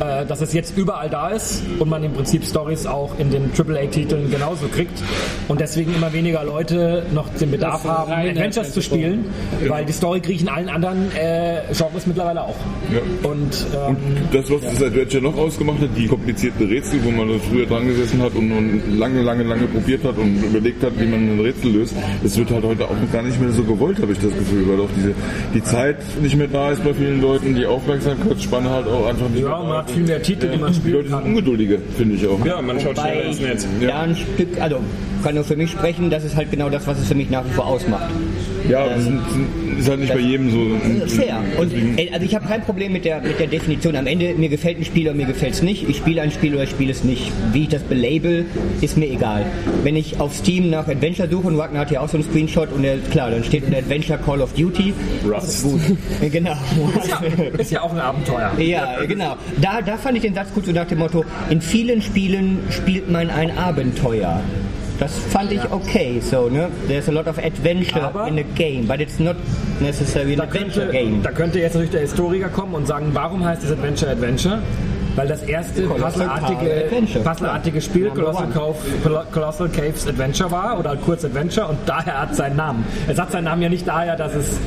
Äh, dass es jetzt überall da ist und man im Prinzip Stories auch in den AAA-Titeln genauso kriegt und deswegen immer weniger Leute noch den Bedarf haben, Adventures zu spielen, weil die Story kriege ich in allen anderen äh, Genres mittlerweile auch. Ja. Und, ähm, Und das, was das Adventure noch ausgemacht hat, die komplizierten Rätsel, wo man früher dran gesessen hat und, und lange, lange, lange probiert hat und überlegt hat, wie man ein Rätsel löst, das wird halt heute auch gar nicht mehr so gewollt, habe ich das Gefühl, weil auch diese, die Zeit nicht mehr da ist bei vielen Leuten, die Aufmerksamkeitsspanne halt auch einfach nicht ja, mehr man da hat viel mehr Titel, die man Die spielen Leute sind ungeduldiger, finde ich auch. Ja, man schaut schneller Wobei ins Netz. da ein Stück, also kann nur für mich sprechen, das ist halt genau das, was es für mich nach wie vor ausmacht. Ja, das sind, sind, ist halt nicht bei jedem so. Fair. Und äh, also ich habe kein Problem mit der, mit der Definition. Am Ende, mir gefällt ein Spiel oder mir gefällt es nicht. Ich spiele ein Spiel oder ich spiele es nicht. Wie ich das belabel, ist mir egal. Wenn ich auf Steam nach Adventure suche, und Wagner hat hier auch so einen Screenshot, und der, klar, dann steht ein Adventure Call of Duty. Das ist gut. Äh, Genau. Ist ja, ist ja auch ein Abenteuer. Ja, genau. Da, da fand ich den Satz gut so nach dem Motto, in vielen Spielen spielt man ein Abenteuer. Das fand ich okay, so, ne? There's a lot of adventure Aber- in a game, but it's not necessarily an adventure könnte, game. da könnte jetzt natürlich der Historiker kommen und sagen, warum heißt es Adventure Adventure? Weil das erste puzzleartige, puzzleartige Spiel Colossal. Cove, Colossal Caves Adventure war oder kurz Adventure und daher hat seinen Namen. Es hat seinen Namen ja nicht daher, dass es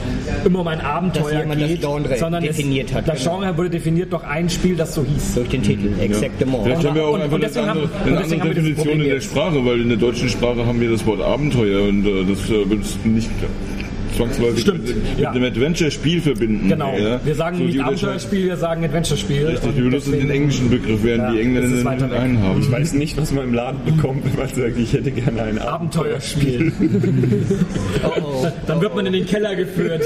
immer um ein Abenteuer geht, Genre sondern definiert es, hat, das genau. Genre wurde definiert durch ein Spiel, das so hieß. Durch den Titel, exactement. Vielleicht haben wir auch Und- einfach und eine deswegen andere, haben- und eine deswegen andere haben wir dieses Definition in der jetzt. Sprache, weil in der deutschen Sprache haben wir das Wort Abenteuer und äh, das äh, du nicht zwangsläufig Stimmt, mit, mit ja. einem Adventure-Spiel verbinden. Genau. Ja? Wir sagen So nicht Abenteuerspiel, wir sagen Adventure-Spiel. Richtig, wir benutzen den englischen Begriff, während Ja, die Engländer einen haben. Ich weiß nicht, was man im Laden bekommt, wenn man sagt, ich hätte gerne ein Abenteuerspiel. <laughs> Dann wird man in den Keller geführt.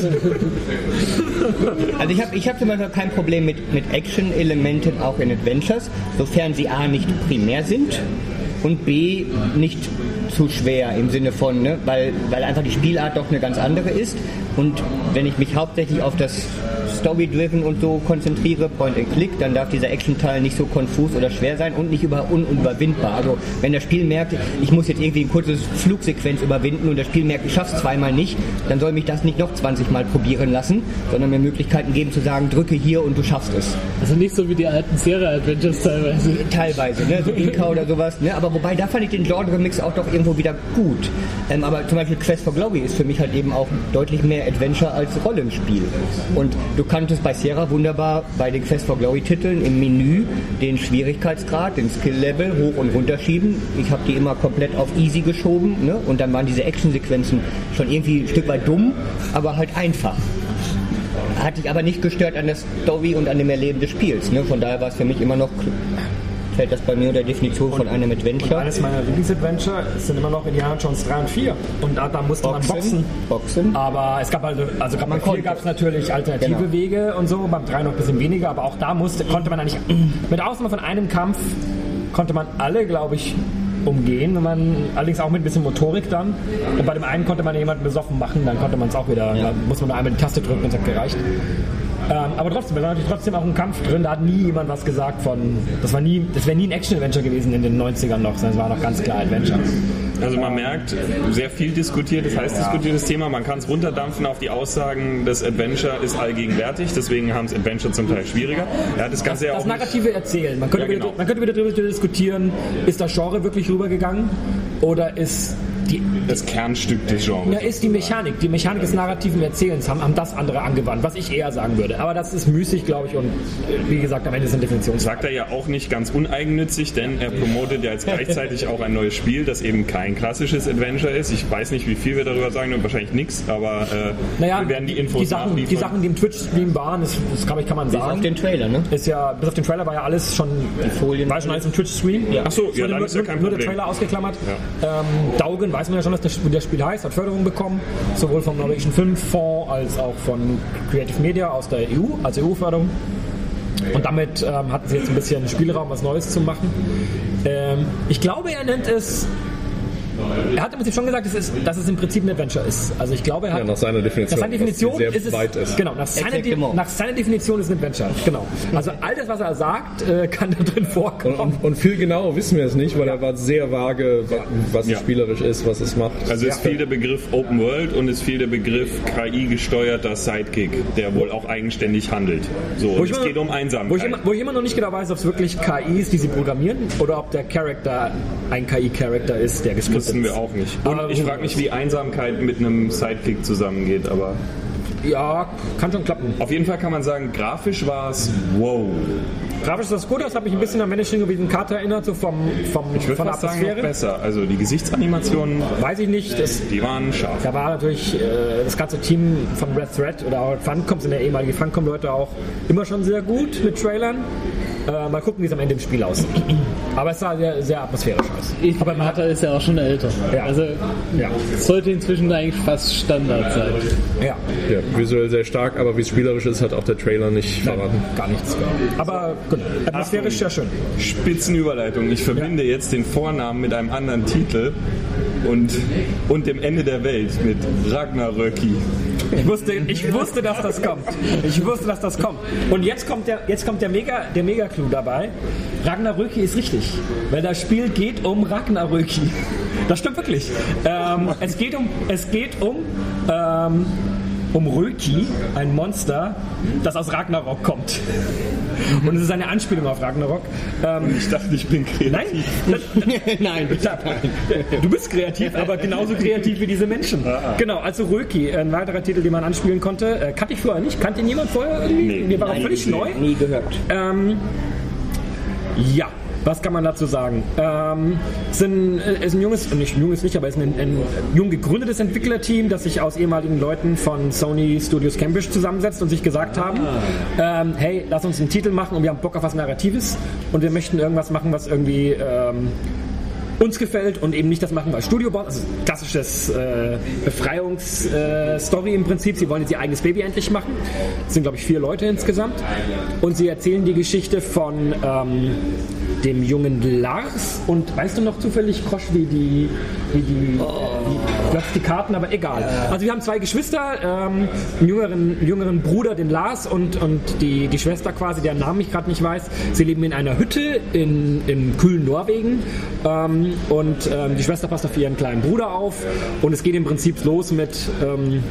Also ich habe ich hab zum Beispiel kein Problem mit, mit Action-Elementen auch in Adventures, sofern sie A nicht primär sind und B nicht zu schwer im Sinne von, ne, weil, weil einfach die Spielart doch eine ganz andere ist und wenn ich mich hauptsächlich auf das Story-Driven und so konzentriere, Point and Click, dann darf dieser Action-Teil nicht so konfus oder schwer sein und nicht über unüberwindbar. Also wenn das Spiel merkt, ich muss jetzt irgendwie ein kurzes Flugsequenz überwinden und das Spiel merkt, ich schaff's zweimal nicht, dann soll mich das nicht noch 20 Mal probieren lassen, sondern mir Möglichkeiten geben zu sagen, drücke hier und du schaffst es. Also nicht so wie die alten Sierra-Adventures teilweise. Teilweise, ne? so Inka oder sowas. Ne? Aber wobei, da fand ich den Genre-Mix auch doch irgendwo wieder gut. Ähm, aber zum Beispiel Quest for Glory ist für mich halt eben auch deutlich mehr Adventure als Rollenspiel. Und du kanntest bei Sierra wunderbar bei den Quest for Glory-Titeln im Menü den Schwierigkeitsgrad, den Skill-Level hoch und runter schieben. Ich habe die immer komplett auf Easy geschoben ne? und dann waren diese Action-Sequenzen schon irgendwie ein Stück weit dumm, aber halt einfach. Hat dich aber nicht gestört an der Story und an dem Erleben des Spiels. Ne? Von daher war es für mich immer noch, fällt das bei mir unter Definition von einem Adventure. Eines meiner Lieblingsadventure sind immer noch Indiana Jones 3 und 4. Und da, da musste man boxen. Boxen. Aber es gab also, also bei Man 4 konnte. gab es natürlich alternative Genau. Wege und so, beim 3 noch ein bisschen weniger, aber auch da musste, konnte man eigentlich, mit Ausnahme von einem Kampf, konnte man alle, glaube ich, umgehen, wenn man allerdings auch mit ein bisschen Motorik dann. Und bei dem einen konnte man jemanden besoffen machen, dann konnte man es auch wieder, da muss man nur einmal die Taste drücken und es hat gereicht. Ähm, aber trotzdem, da war natürlich trotzdem auch ein Kampf drin, da hat nie jemand was gesagt von, das war nie, das wäre nie ein Action-Adventure gewesen in den 90ern noch, sondern es war noch ganz klar Adventure. Also man merkt, sehr viel diskutiertes, heiß diskutiertes Thema. Man kann es runterdampfen auf die Aussagen, das Adventure ist allgegenwärtig, deswegen haben es Adventure zum Teil schwieriger. Er hat das Ganze ja Das auch nicht, narrative Erzählen. Man könnte, Ja, genau. wieder, man könnte wieder darüber diskutieren, ist das Genre wirklich rübergegangen oder ist die, das Kernstück des Genres. ja, ist die Mechanik, die Mechanik des narrativen Erzählens, haben, haben das andere angewandt, was ich eher sagen würde. Aber das ist müßig, glaube ich, und wie gesagt, am Ende ist eine Definitionsfrage. Sagt er ja auch nicht ganz uneigennützig, denn er promotet ja jetzt gleichzeitig auch ein neues Spiel, das eben kein klassisches Adventure ist. Ich weiß nicht, wie viel wir darüber sagen, wahrscheinlich nichts, aber äh, Naja, wir werden die Infos die Sachen, die Sachen, die im Twitch-Stream waren, das, das glaube ich, kann man Bis auf sagen. den Trailer, ne? Ist ja, bis auf den Trailer war ja alles schon, Folien- war schon alles im Twitch-Stream. Ja. Ach so, ja, nur, dann ist ja nur, kein nur der Problem. Trailer ausgeklammert. Ähm, Daugen weiß man ja schon, dass das, Spiel heißt, hat Förderung bekommen, sowohl vom Norwegischen Filmfonds als auch von Creative Media aus der EU, als EU-Förderung. Und damit ähm, hatten sie jetzt ein bisschen Spielraum, was Neues zu machen. Ähm, ich glaube, er nennt es. Er hat im Prinzip schon gesagt, dass es, dass es im Prinzip ein Adventure ist. Also ich glaube, er hat. Ja, nach seiner Definition, Nach seiner Definition sehr ist es. weit ist. Genau, nach seiner, De nach seiner Definition ist es ein Adventure. Genau. Also all das, was er sagt, äh, kann da drin vorkommen. und, und viel genauer wissen wir es nicht, weil er war sehr vage, wa- was Ja. es spielerisch ist, was es macht. Also es fiel der Begriff Open World und es fiel der Begriff KI-gesteuerter Sidekick, der wohl auch eigenständig handelt. So, Wo es immer- geht um Wo ich, Einsamkeit. immer, wo ich immer noch nicht genau weiß, ob es wirklich KI ist, die sie programmieren, oder ob der Charakter ein KI-Charakter ist, der gescriptet Wissen wir auch nicht. Und Aber ich frage mich, wie Einsamkeit mit einem Sidekick zusammengeht, aber Ja, kann schon klappen. Auf jeden Fall kann man sagen, grafisch war es wow. Grafisch ist das gut, das hat mich ein bisschen an Managing wie Karte erinnert, so vom, vom, Ich würde von der fast sagen, noch Atmosphäre. besser. Also die Gesichtsanimationen, Weiß ich nicht, das, die waren scharf. da war natürlich äh, das ganze Team von Red Thread oder auch Funcom, sind ja ehemalige Funcom-Leute auch immer schon sehr gut mit Trailern. Äh, mal gucken, wie es am Ende im Spiel aussieht. Aber es sah sehr, sehr atmosphärisch aus. Ich, aber Martha ist ja auch schon älter. Ja. Also Ja. sollte inzwischen eigentlich fast Standard sein. Ja, Ja, visuell sehr stark, aber wie es spielerisch ist, hat auch der Trailer nicht verraten. gar nichts. Aber genau, atmosphärisch sehr schön. Spitzenüberleitung. Ich verbinde jetzt den Vornamen mit einem anderen Titel und, und dem Ende der Welt mit Ragnaröki. Ich wusste, ich wusste, dass das kommt. Ich wusste, dass das kommt. Und jetzt kommt der, jetzt kommt der Mega, der Mega-Clou dabei. Ragnaröki ist richtig, weil das Spiel geht um Ragnaröki. Das stimmt wirklich. Ähm, es geht um, es geht um, ähm, um Röki, ein Monster, das aus Ragnarok kommt. Und es ist eine Anspielung auf Ragnarok. Ähm, Ich dachte, ich bin kreativ. Nein, <laughs> Nein, Du bist kreativ, aber genauso kreativ wie diese Menschen. Genau, also Röki, ein weiterer Titel, den man anspielen konnte. Äh, kannte ich vorher nicht. Kannte ihn jemand vorher irgendwie? Nee. Mir war auch Nein, völlig nee. neu. nie gehört. Ähm, ja. Was kann man dazu sagen? Ähm, es äh, ist ein junges, nicht ein junges nicht, aber es ist ein, ein jung gegründetes Entwicklerteam, das sich aus ehemaligen Leuten von Sony Studios Cambridge zusammensetzt und sich gesagt haben, ähm, hey, lass uns einen Titel machen und wir haben Bock auf was Narratives und wir möchten irgendwas machen, was irgendwie ähm, uns gefällt und eben nicht das machen, was Studio baut. Also klassisches äh, Befreiungsstory im Prinzip. Sie wollen jetzt ihr eigenes Baby endlich machen. Es sind, glaube ich, vier Leute insgesamt. Und sie erzählen die Geschichte von ähm, dem jungen Lars und weißt du noch zufällig, Krosch, wie die, wie die, äh, du hast die Karten, aber egal. Also wir haben zwei Geschwister, ähm, einen jüngeren, einen jüngeren Bruder, den Lars und, und die, die Schwester quasi, deren Namen ich gerade nicht weiß. Sie leben in einer Hütte in, in kühlen Norwegen ähm, und ähm, die Schwester passt auf ihren kleinen Bruder auf und es geht im Prinzip los mit ähm,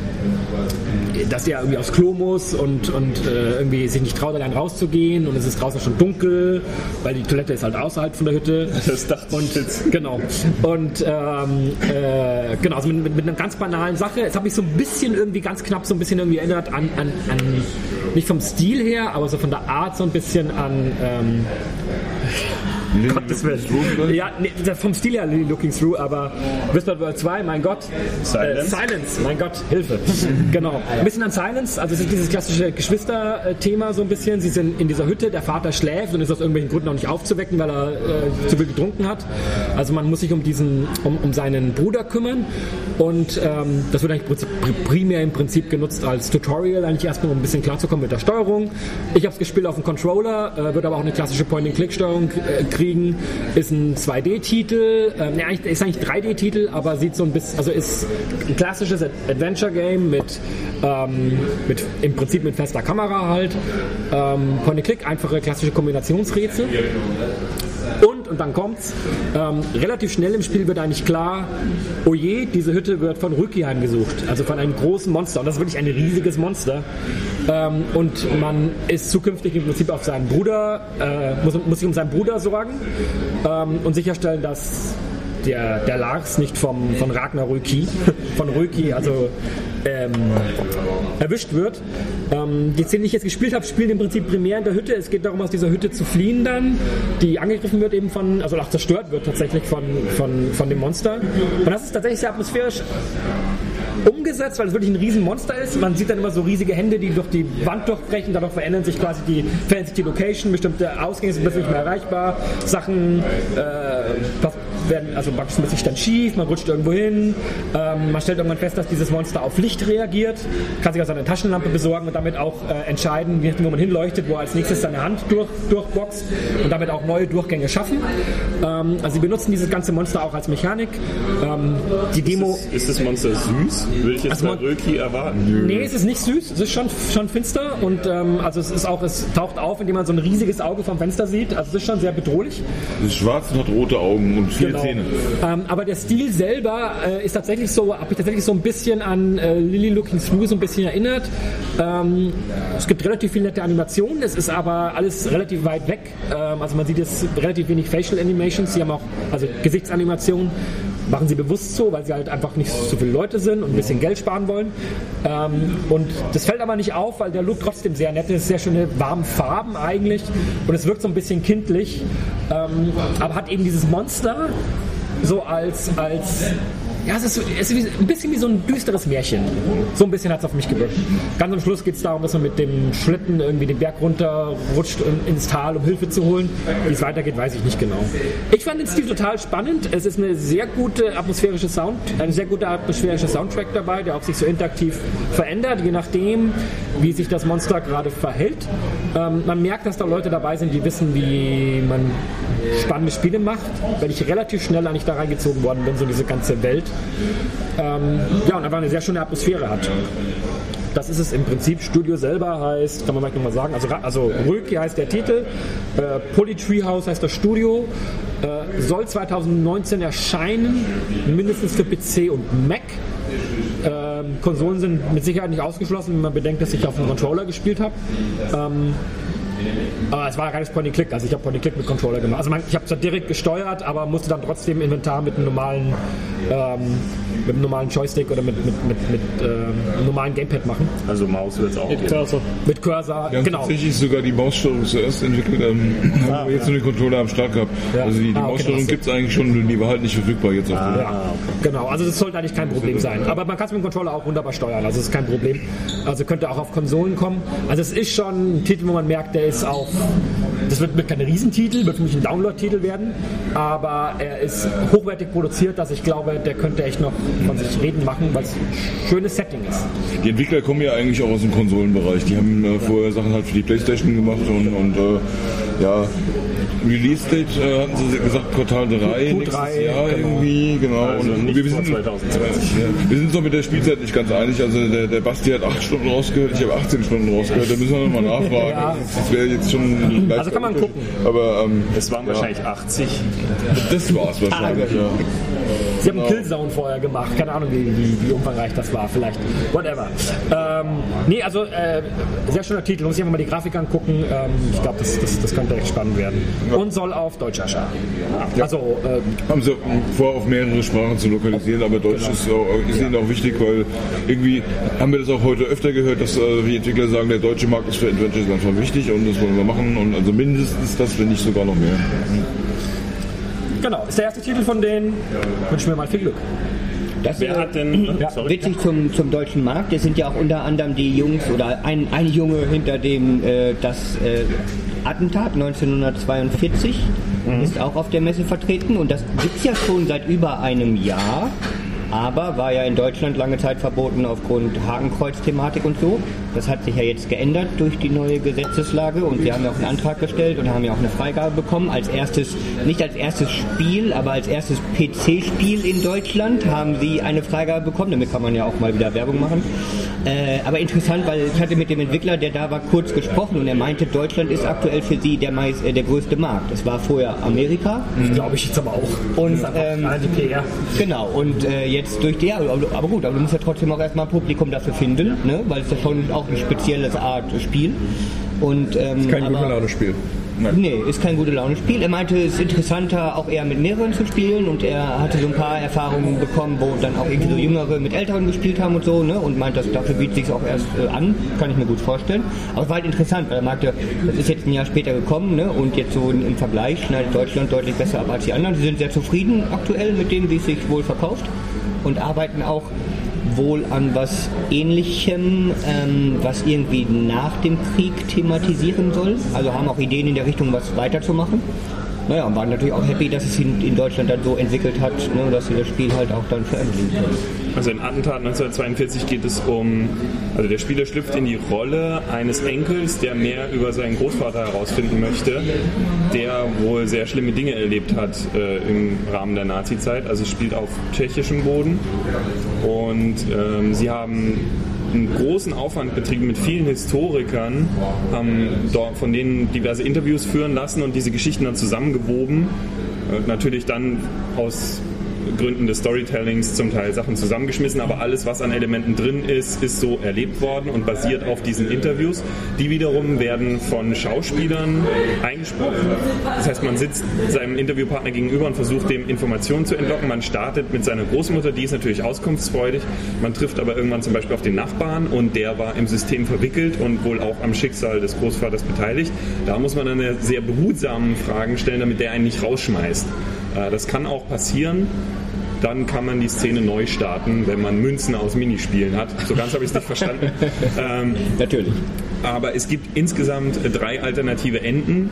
dass er irgendwie aufs Klo muss und, und äh, irgendwie sich nicht traut, allein rauszugehen und es ist draußen schon dunkel, weil die Toilette ist halt außerhalb von der Hütte. <laughs> Das dachte Und ich genau. Und ähm, äh, genau, also mit, mit, mit einer ganz banalen Sache. Es hat mich so ein bisschen irgendwie ganz knapp so ein bisschen irgendwie erinnert an, an, an nicht vom Stil her, aber so von der Art so ein bisschen an ähm, Gottes Willen. Ja, nee, vom Stil her Looking Through, aber Whispered World 2, mein Gott. Silence. Äh, Silence, mein Gott, Hilfe. <laughs> genau. Ein bisschen an Silence, also es ist dieses klassische Geschwister-Thema so ein bisschen. Sie sind in dieser Hütte, der Vater schläft und ist aus irgendwelchen Gründen auch nicht aufzuwecken, weil er äh, zu viel getrunken hat. Also man muss sich um diesen, um, um seinen Bruder kümmern und ähm, das wird eigentlich pr- primär im Prinzip genutzt als Tutorial, eigentlich erstmal um ein bisschen klarzukommen mit der Steuerung. Ich habe es gespielt auf dem Controller, äh, wird aber auch eine klassische Point-and-Click-Steuerung äh, kriegen. Ist ein 2D-Titel, äh, nee, eigentlich- ist eigentlich 3D-Titel, aber sieht so ein bisschen, also ist ein klassisches Ad- Adventure-Game mit, ähm, mit im Prinzip mit fester Kamera halt. Ähm, Point-and-Click, einfache klassische Kombinationsrätsel. Und, dann kommt's, ähm, relativ schnell im Spiel wird eigentlich klar, oh je, diese Hütte wird von Rüki heimgesucht, also von einem großen Monster. Und das ist wirklich ein riesiges Monster. Ähm, und man ist zukünftig im Prinzip auf seinen Bruder, äh, muss, muss sich um seinen Bruder sorgen ähm, und sicherstellen, dass der, der Lars nicht vom, von Ragnar Röki, <laughs> von Röki, also ähm, erwischt wird. Ähm, die Szene, die ich jetzt gespielt habe, spielt im Prinzip primär in der Hütte. Es geht darum, aus dieser Hütte zu fliehen dann, die angegriffen wird eben von, also auch zerstört wird tatsächlich von, von, von dem Monster. Und das ist tatsächlich sehr atmosphärisch umgesetzt, weil es wirklich ein Riesenmonster ist. Man sieht dann immer so riesige Hände, die durch die Wand durchbrechen, dadurch verändern sich quasi die, verändert sich die Location, bestimmte Ausgänge sind plötzlich nicht mehr erreichbar, Sachen äh, werden, also praktisch ein bisschen dann schief, man rutscht irgendwo hin, ähm, man stellt irgendwann fest, dass dieses Monster auf Licht reagiert, kann sich also eine Taschenlampe besorgen und damit auch äh, entscheiden, wo man hinleuchtet, wo er als nächstes seine Hand durch, durchboxt und damit auch neue Durchgänge schaffen. Ähm, also sie benutzen dieses ganze Monster auch als Mechanik. Ähm, die Demo... Ist das Monster süß? Würde ich jetzt Also bei Röki erwarten? Nee, es ist nicht süß, es ist schon, schon finster und ähm, also es ist auch, es taucht auf, indem man so ein riesiges Auge vom Fenster sieht. Also es ist schon sehr bedrohlich. Es ist schwarz und hat rote Augen und vier Genau. Zähne. Ähm, aber der Stil selber äh, ist tatsächlich so, habe ich tatsächlich so ein bisschen an äh, Lily Looking Through so ein bisschen erinnert. Ähm, es gibt relativ viele nette Animationen, es ist aber alles relativ weit weg. Ähm, also man sieht jetzt relativ wenig Facial Animations, sie haben auch also Gesichtsanimationen. Machen sie bewusst so, weil sie halt einfach nicht so viele Leute sind und ein bisschen Geld sparen wollen. Ähm, und das fällt aber nicht auf, weil der Look trotzdem sehr nett ist, sehr schöne warme Farben eigentlich und es wirkt so ein bisschen kindlich, ähm, aber hat eben dieses Monster so als, als ja, es ist, es ist ein bisschen wie so ein düsteres Märchen. So ein bisschen hat es auf mich gewirkt. Ganz am Schluss geht es darum, dass man mit dem Schlitten irgendwie den Berg runter rutscht in, ins Tal, um Hilfe zu holen. Wie es weitergeht, weiß ich nicht genau. Ich fand den Stil total spannend. Es ist eine sehr gute atmosphärische Sound, ein sehr guter atmosphärischer Soundtrack dabei, der auch sich so interaktiv verändert, je nachdem, wie sich das Monster gerade verhält. Ähm, man merkt, dass da Leute dabei sind, die wissen, wie man spannende Spiele macht, weil ich relativ schnell eigentlich da reingezogen worden bin, so diese ganze Welt. Ähm, ja, und einfach eine sehr schöne Atmosphäre hat. Das ist es im Prinzip. Studio selber heißt, kann man vielleicht nochmal sagen, also, also Röki heißt der Titel, äh, Poly Treehouse heißt das Studio, äh, soll 2019 erscheinen, mindestens für PC und Mac. Ähm, Konsolen sind mit Sicherheit nicht ausgeschlossen, wenn man bedenkt, dass ich auf dem Controller gespielt habe. Ähm, aber es war ja reines Point-and-Click, also ich habe Point-and-Click mit Controller gemacht. Also ich habe zwar direkt gesteuert, aber musste dann trotzdem Inventar mit einem normalen, ähm, mit einem normalen Joystick oder mit, mit, mit, mit ähm, einem normalen Gamepad machen. Also Maus wird es auch Mit geben. Cursor. Mit Cursor, haben genau. tatsächlich sogar die Maussteuerung zuerst entwickelt, ähm, haben wir jetzt nur den Controller am Start gehabt. Ja. Also die, die Ah, okay, Maussteuerung gibt es eigentlich schon, nur die war halt nicht verfügbar jetzt auf der Ja, genau. Also das sollte eigentlich kein Problem sein. Aber man kann es mit dem Controller auch wunderbar steuern. Also das ist kein Problem. Also könnte auch auf Konsolen kommen. Also es ist schon ein Titel, wo man merkt, der ist auch. Das wird wird kein Riesentitel, wird für mich ein Download-Titel werden, aber er ist hochwertig produziert, dass ich glaube, der könnte echt noch von sich reden machen, weil es ein schönes Setting ist. Die Entwickler kommen ja eigentlich auch aus dem Konsolenbereich. Die haben äh, vorher Sachen halt für die Playstation gemacht und, und äh, ja, Release Date äh, hatten sie gesagt Quartal 3 Q3, nächstes Jahr genau. irgendwie, genau. Also und wir, sind, 2020. ja, wir sind noch mit der Spielzeit nicht ganz einig. Also der, der Basti hat 8 Stunden rausgehört, ich habe 18 Stunden rausgehört. Da müssen wir nochmal nachfragen. Ja. Das, wäre jetzt schon Also kann man gucken. Aber ähm, Es waren wahrscheinlich 80. das war's wahrscheinlich, ja. Sie haben Killzone vorher gemacht. Keine Ahnung, wie, wie, wie umfangreich das war. Vielleicht. Whatever. Ähm, nee, also äh, sehr schöner Titel. Muss ich einfach mal die Grafik angucken. Ähm, ich glaube, das, das, das könnte echt spannend werden. Und soll auf Deutsch erscheinen. Also, äh, Haben sie vor, auf mehrere Sprachen zu lokalisieren, aber Deutsch ist, auch, ist ihnen auch wichtig, weil irgendwie haben wir das auch heute öfter gehört, dass äh, die Entwickler sagen, der deutsche Markt ist für Adventures einfach wichtig und das wollen wir machen und also mindestens das, wenn nicht sogar noch mehr. genau. Ist der erste Titel von denen. Wünschen wir mal viel Glück. Das Wer äh, hat denn. Ja, sorry. Witzig zum, zum deutschen Markt, es sind ja auch unter anderem die Jungs oder ein, ein Junge hinter dem äh, das äh, Attentat 1942 ist auch auf der Messe vertreten und das gibt es ja schon seit über einem Jahr, aber war ja in Deutschland lange Zeit verboten aufgrund Hakenkreuz-Thematik und so. Das hat sich ja jetzt geändert durch die neue Gesetzeslage und wir haben ja auch einen Antrag gestellt und haben ja auch eine Freigabe bekommen als erstes, nicht als erstes Spiel, aber als erstes PC-Spiel in Deutschland haben sie eine Freigabe bekommen. Damit kann man ja auch mal wieder Werbung machen. Äh, aber interessant, weil ich hatte mit dem Entwickler, der da war, kurz gesprochen und er meinte, Deutschland ist aktuell für sie der, meist, äh, der größte Markt. Es war vorher Amerika. Glaube ich jetzt aber auch. Und, ähm, eine PR. Genau, und äh, jetzt durch die, aber gut, aber du musst ja trotzdem auch erstmal ein Publikum dafür finden, ne? weil es ja schon auch ein spezielles Art Spiel. Und, ähm, Kein aber- gute Laune-Spiel. Nee, ist kein gute Laune-Spiel. Er meinte, es ist interessanter, auch eher mit mehreren zu spielen und er hatte so ein paar Erfahrungen bekommen, wo dann auch irgendwie so Jüngere mit Älteren gespielt haben und so, ne? Und meint, dass dafür bietet sich auch erst äh, an, kann ich mir gut vorstellen. Aber es war halt interessant, weil er meinte, das ist jetzt ein Jahr später gekommen, ne? Und jetzt so im Vergleich schneidet Deutschland deutlich besser ab als die anderen. Sie sind sehr zufrieden aktuell mit dem, wie es sich wohl verkauft und arbeiten auch wohl an was Ähnlichem, ähm, was irgendwie nach dem Krieg thematisieren soll. Also haben auch Ideen in der Richtung, was weiterzumachen. Naja, und waren natürlich auch happy, dass es in, in Deutschland dann so entwickelt hat, ne, dass sie das Spiel halt auch dann veröffentlichen können. Also in Attentat 1942 geht es um, also der Spieler schlüpft in die Rolle eines Enkels, der mehr über seinen Großvater herausfinden möchte, der wohl sehr schlimme Dinge erlebt hat äh, im Rahmen der Nazi-Zeit. Also es spielt auf tschechischem Boden und ähm, sie haben einen großen Aufwand betrieben mit vielen Historikern, haben dort von denen diverse Interviews führen lassen und diese Geschichten dann zusammengewoben. Äh, natürlich dann aus Gründen des Storytellings zum Teil Sachen zusammengeschmissen, aber alles, was an Elementen drin ist, ist so erlebt worden und basiert auf diesen Interviews. Die wiederum werden von Schauspielern eingesprochen. Das heißt, man sitzt seinem Interviewpartner gegenüber und versucht, dem Informationen zu entlocken. Man startet mit seiner Großmutter, die ist natürlich auskunftsfreudig. Man trifft aber irgendwann zum Beispiel auf den Nachbarn und der war im System verwickelt und wohl auch am Schicksal des Großvaters beteiligt. Da muss man dann sehr behutsamen Fragen stellen, damit der einen nicht rausschmeißt. Äh, Das kann auch passieren. Dann kann man die Szene neu starten, wenn man Münzen aus Minispielen hat. So ganz habe ich es nicht verstanden. <laughs> Ähm, Natürlich. aber es gibt insgesamt drei alternative Enden.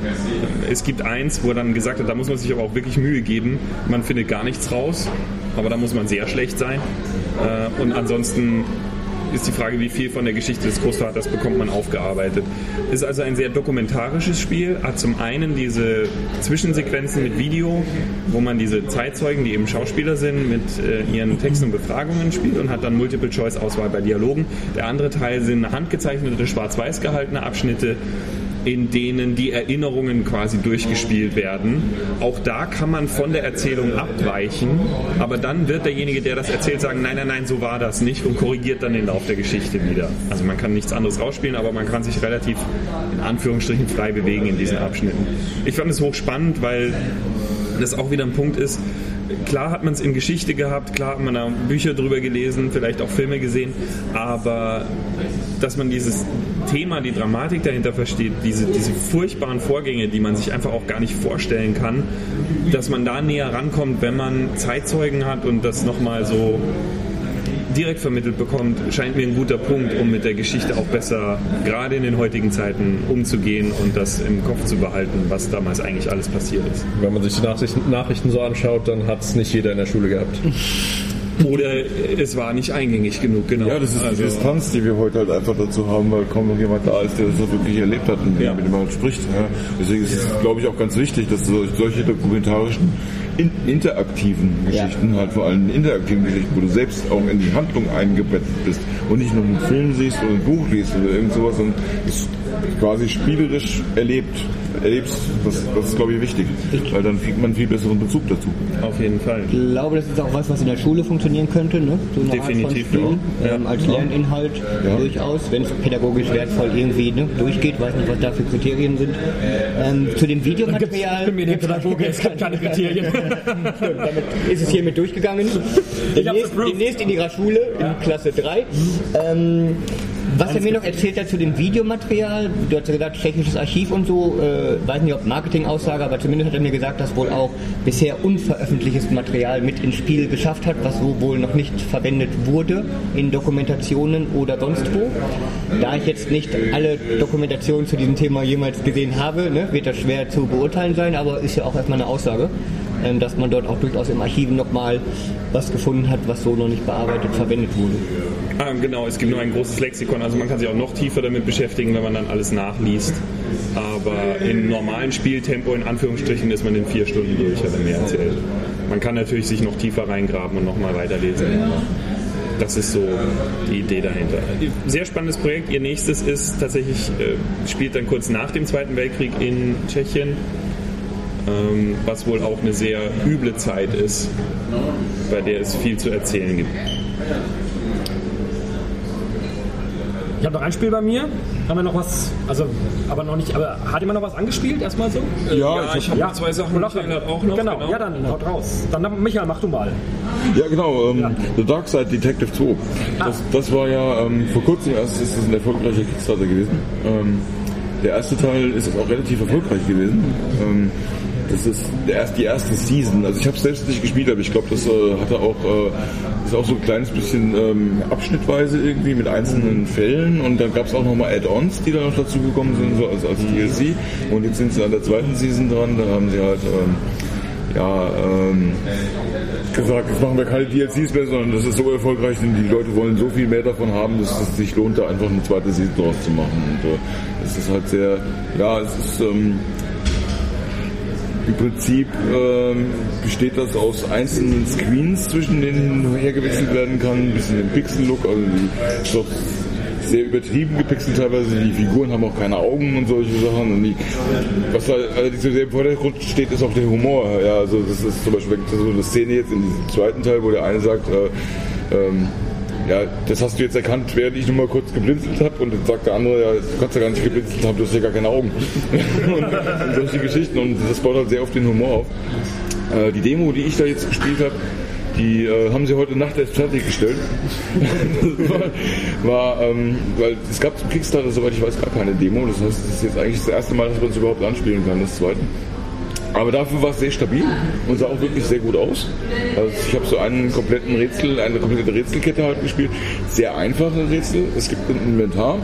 Es gibt eins, wo dann gesagt wird, da muss man sich aber auch wirklich Mühe geben. Man findet gar nichts raus, aber da muss man sehr schlecht sein. Äh, Und ansonsten ist die Frage, wie viel von der Geschichte des Großvaters bekommt man aufgearbeitet. Ist also ein sehr dokumentarisches Spiel, hat zum einen diese Zwischensequenzen mit Video, wo man diese Zeitzeugen, die eben Schauspieler sind, mit äh, ihren Texten und Befragungen spielt und hat dann Multiple-Choice-Auswahl bei Dialogen. Der andere Teil sind handgezeichnete, schwarz-weiß gehaltene Abschnitte, in denen die Erinnerungen quasi durchgespielt werden. Auch da kann man von der Erzählung abweichen, aber dann wird derjenige, der das erzählt, sagen, nein, nein, nein, so war das nicht und korrigiert dann den Lauf der Geschichte wieder. Also man kann nichts anderes rausspielen, aber man kann sich relativ in Anführungsstrichen frei bewegen in diesen Abschnitten. Ich fand es hochspannend, weil das auch wieder ein Punkt ist, Klar hat man es in Geschichte gehabt, klar hat man da Bücher drüber gelesen, vielleicht auch Filme gesehen, aber dass man dieses Thema, die Dramatik dahinter versteht, diese, diese furchtbaren Vorgänge, die man sich einfach auch gar nicht vorstellen kann, dass man da näher rankommt, wenn man Zeitzeugen hat und das nochmal so direkt vermittelt bekommt, scheint mir ein guter Punkt, um mit der Geschichte auch besser, gerade in den heutigen Zeiten, umzugehen und das im Kopf zu behalten, was damals eigentlich alles passiert ist. Wenn man sich die Nachrichten, Nachrichten so anschaut, dann hat es nicht jeder in der Schule gehabt. <laughs> Oder es war nicht eingängig genug, genau. Ja, das ist Also- die Distanz, die wir heute halt einfach dazu haben, weil kaum noch jemand da ist, der das so wirklich erlebt hat und Ja. mit dem man halt spricht. Ja. Deswegen ist es, glaube ich, auch ganz wichtig, dass sol- solche dokumentarischen, in, interaktiven Geschichten, halt vor allem interaktiven Geschichten, wo du selbst auch in die Handlung eingebettet bist und nicht nur einen Film siehst oder ein Buch liest oder irgend sowas, sondern es quasi spielerisch erlebt, erlebst, das, das ist, glaube ich, wichtig, weil dann kriegt man einen viel besseren Bezug dazu. Auf jeden Fall. Ich glaube, das ist auch was, was in der Schule funktionieren könnte, ne? So eine Definitiv, Art von Spiel, ja. ähm, als Lerninhalt Ja. durchaus, wenn es pädagogisch wertvoll irgendwie ne, durchgeht, weiß nicht, was da für Kriterien sind. Ähm, zu dem Videomaterial. Ich bin mir der Pädagoge, es gibt keine Kriterien. <laughs> Damit ist es hiermit durchgegangen. Demnächst, demnächst in ihrer Schule, in Klasse 3. Ähm, was er mir noch erzählt hat zu dem Videomaterial, du hast ja gesagt, technisches Archiv und so, äh, weiß nicht ob Marketingaussage, aber zumindest hat er mir gesagt, dass wohl auch bisher unveröffentlichtes Material mit ins Spiel geschafft hat, was so wohl noch nicht verwendet wurde in Dokumentationen oder sonst wo. Da ich jetzt nicht alle Dokumentationen zu diesem Thema jemals gesehen habe, ne, wird das schwer zu beurteilen sein, aber ist ja auch erstmal eine Aussage dass man dort auch durchaus im Archiv nochmal was gefunden hat, was so noch nicht bearbeitet verwendet wurde. Ah, genau, es gibt nur ein großes Lexikon, also man kann sich auch noch tiefer damit beschäftigen, wenn man dann alles nachliest. Aber im normalen Spieltempo, in Anführungsstrichen, ist man in vier Stunden durch, hat er mir erzählt. Man kann natürlich sich noch tiefer reingraben und nochmal weiterlesen. Das ist so die Idee dahinter. Sehr spannendes Projekt. Ihr nächstes ist tatsächlich, äh, spielt dann kurz nach dem Zweiten Weltkrieg in Tschechien, ähm, was wohl auch eine sehr üble Zeit ist, bei der es viel zu erzählen gibt. Ich habe noch ein Spiel bei mir. Haben wir noch was, also, aber noch nicht, aber hat jemand noch was angespielt erstmal so? Ja, ich habe zwei Sachen hat auch noch. Genau, ja dann haut raus. Dann Michael, mach du mal. Ja, genau. Ähm, The Dark Side Detective 2. Das, das war ja ähm, vor kurzem erst ist das ein erfolgreicher Kickstarter gewesen. Ähm, der erste Teil ist auch relativ erfolgreich gewesen. Das ist erst, die erste Season. Also ich habe selbst nicht gespielt, aber ich glaube, das äh, hatte auch äh, ist auch so ein kleines bisschen ähm, abschnittweise irgendwie mit einzelnen Fällen und dann gab es auch nochmal Add-ons, die da noch dazu gekommen sind, so als, als DLC. Und jetzt sind sie an der zweiten Season dran. Da haben sie halt ähm, ja, ähm, gesagt, jetzt machen wir keine DLCs mehr, sondern das ist so erfolgreich und die Leute wollen so viel mehr davon haben, dass es sich lohnt, da einfach eine zweite Season draus zu machen. Und äh, es ist halt sehr, ja, es ist ähm, im Prinzip ähm, besteht das aus einzelnen Screens, zwischen denen hergewechselt werden kann, ein bisschen den Pixel-Look, also die, ist doch sehr übertrieben gepixelt teilweise. Die Figuren haben auch keine Augen und solche Sachen. Und die, was da allerdings so sehr im Vordergrund steht, ist auch der Humor. Ja, also das ist zum Beispiel so eine Szene jetzt in diesem zweiten Teil, wo der eine sagt, äh, ähm, ja, das hast du jetzt erkannt, während ich nur mal kurz geblinzelt habe und dann sagt der andere, ja, du kannst ja gar nicht geblinzelt haben, du hast ja gar keine Augen. <laughs> und, und solche Geschichten und das baut halt sehr auf den Humor auf. Äh, die Demo, die ich da jetzt gespielt habe, die äh, haben sie heute Nacht erst fertiggestellt. <laughs> war, war ähm, weil es gab zum Kickstarter, soweit ich weiß, gar keine Demo. Das heißt, es ist jetzt eigentlich das erste Mal, dass man es überhaupt anspielen kann, das zweite. Aber dafür war es sehr stabil und sah auch wirklich sehr gut aus. Also ich habe so einen kompletten Rätsel, eine komplette Rätselkette halt gespielt. Sehr einfache Rätsel. Es gibt ein Inventar.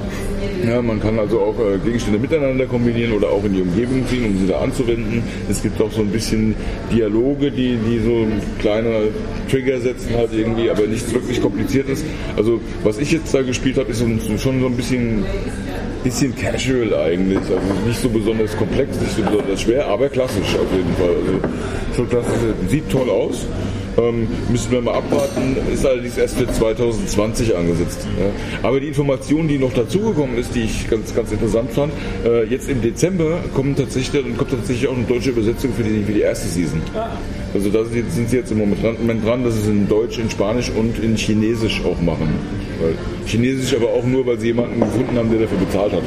Ja, man kann also auch äh, Gegenstände miteinander kombinieren oder auch in die Umgebung ziehen, um sie da anzuwenden. Es gibt auch so ein bisschen Dialoge, die, die so kleine Trigger setzen halt irgendwie, aber nichts wirklich kompliziertes. Also was ich jetzt da gespielt habe, ist schon so ein bisschen bisschen casual eigentlich. Also nicht so besonders komplex, nicht so besonders schwer, aber klassisch auf jeden Fall. Also schon klassisch. Sieht toll aus. Ähm, müssen wir mal abwarten, ist allerdings erst für 2020 angesetzt. Ja. Aber die Information, die noch dazugekommen ist, die ich ganz, ganz interessant fand, äh, jetzt im Dezember kommt tatsächlich, kommt tatsächlich auch eine deutsche Übersetzung für die, für die erste Season. Also da sind sind sie jetzt im Moment dran, Moment dran, dass sie es in Deutsch, in Spanisch und in Chinesisch auch machen. Weil, Chinesisch aber auch nur, weil sie jemanden gefunden haben, der dafür bezahlt hat.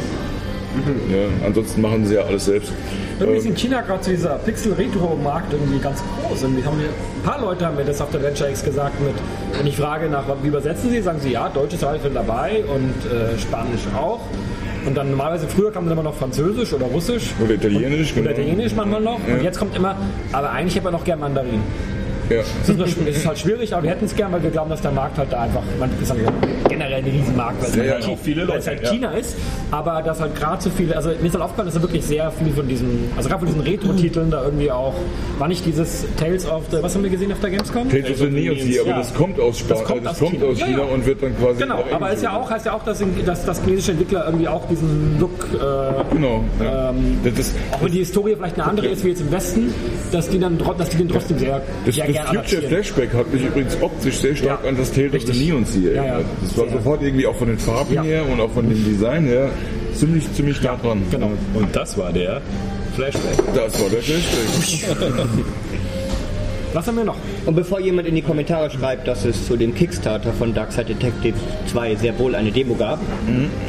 Ja, ansonsten machen sie ja alles selbst. Irgendwie ist in China gerade so dieser Pixel-Retro-Markt irgendwie ganz groß. Und haben mir, ein paar Leute haben mir das auf der Venture X gesagt. Mit, wenn ich frage nach, wie übersetzen sie, sagen sie ja, Deutsch ist halt dabei und äh, Spanisch auch. Und dann normalerweise früher kam dann immer noch Französisch oder Russisch. Oder Italienisch, Oder genau. Italienisch manchmal noch. Und jetzt kommt immer, aber eigentlich hätte man noch gern Mandarin. Ja. Es ist, nur- es ist halt schwierig, aber wir hätten es gern, weil wir glauben, dass der Markt halt da einfach, man ist halt generell ein Riesenmarkt, weil es Sehr, halt, auch viele weil es Leute, halt ja. China ist, aber dass halt gerade so viele, also mir ist halt aufgefallen, dass da wirklich sehr viel von diesen, also gerade von diesen Retro-Titeln da irgendwie auch, war nicht dieses Tales of the, was haben wir gesehen auf der Gamescom? Tales of the Neon Sea, aber Ja. das kommt aus Spanien, Das kommt das aus kommt China. aus China ja. und wird dann quasi. Genau, aber ist ja auch, heißt ja auch, dass, dass, dass chinesische Entwickler irgendwie auch diesen Look, äh, Genau. Ja. Ähm, das, das, auch wenn die Historie vielleicht eine andere ist wie jetzt im Westen, dass die dann dass die den trotzdem sehr, das, sehr das gerne Future adaptieren. Flashback hat mich übrigens optisch sehr stark Ja. an das Tale of the Richtig. Neon Sea Ja, erinnert. ja. Das war Sehr. sofort irgendwie auch von den Farben Ja. her und auch von dem Design her ziemlich, ziemlich nah dran. Genau. Und das war der Flashback. Das war der Flashback. <laughs> Was haben wir noch? Und bevor jemand in die Kommentare schreibt, dass es zu dem Kickstarter von Darkside Detective 2 sehr wohl eine Demo gab,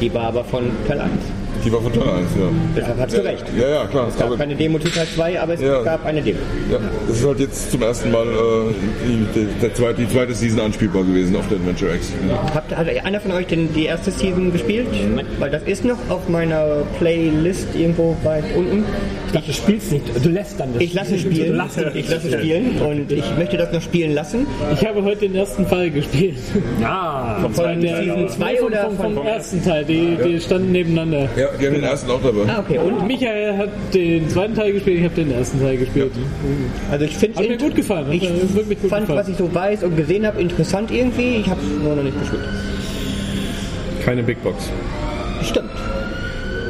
die war aber von Teil 1. Die war von Teil 1, ja. Deshalb hast du recht. Ja, ja, klar. Es gab keine Demo zu Teil 2, aber es Ja. gab eine Demo. ja, das ist halt jetzt zum ersten Mal äh, die, die, zweite, die zweite Season anspielbar gewesen auf der Adventure X. Ja. Habt, hat einer von euch denn die erste Season gespielt? Weil das ist noch auf meiner Playlist irgendwo weit unten. Ich dachte, du spielst nicht, du lässt dann das Ich lasse spielen. Lässt Ich lasse spielen und ich möchte das noch spielen lassen. Ich habe heute den ersten Fall gespielt. Ja, Von Der- Season 2 vom, oder vom, vom von. ersten Teil, die, die standen nebeneinander. ja, die haben den ersten auch dabei. Ah, okay. Und Michael hat den zweiten Teil gespielt, ich habe den ersten Teil gespielt. also ich finde Hat mir gut gefallen, hat Ich gut fand, gefallen. was ich so weiß und gesehen habe, interessant irgendwie. Ich habe nur noch nicht gespielt. Keine Big Box. Stimmt.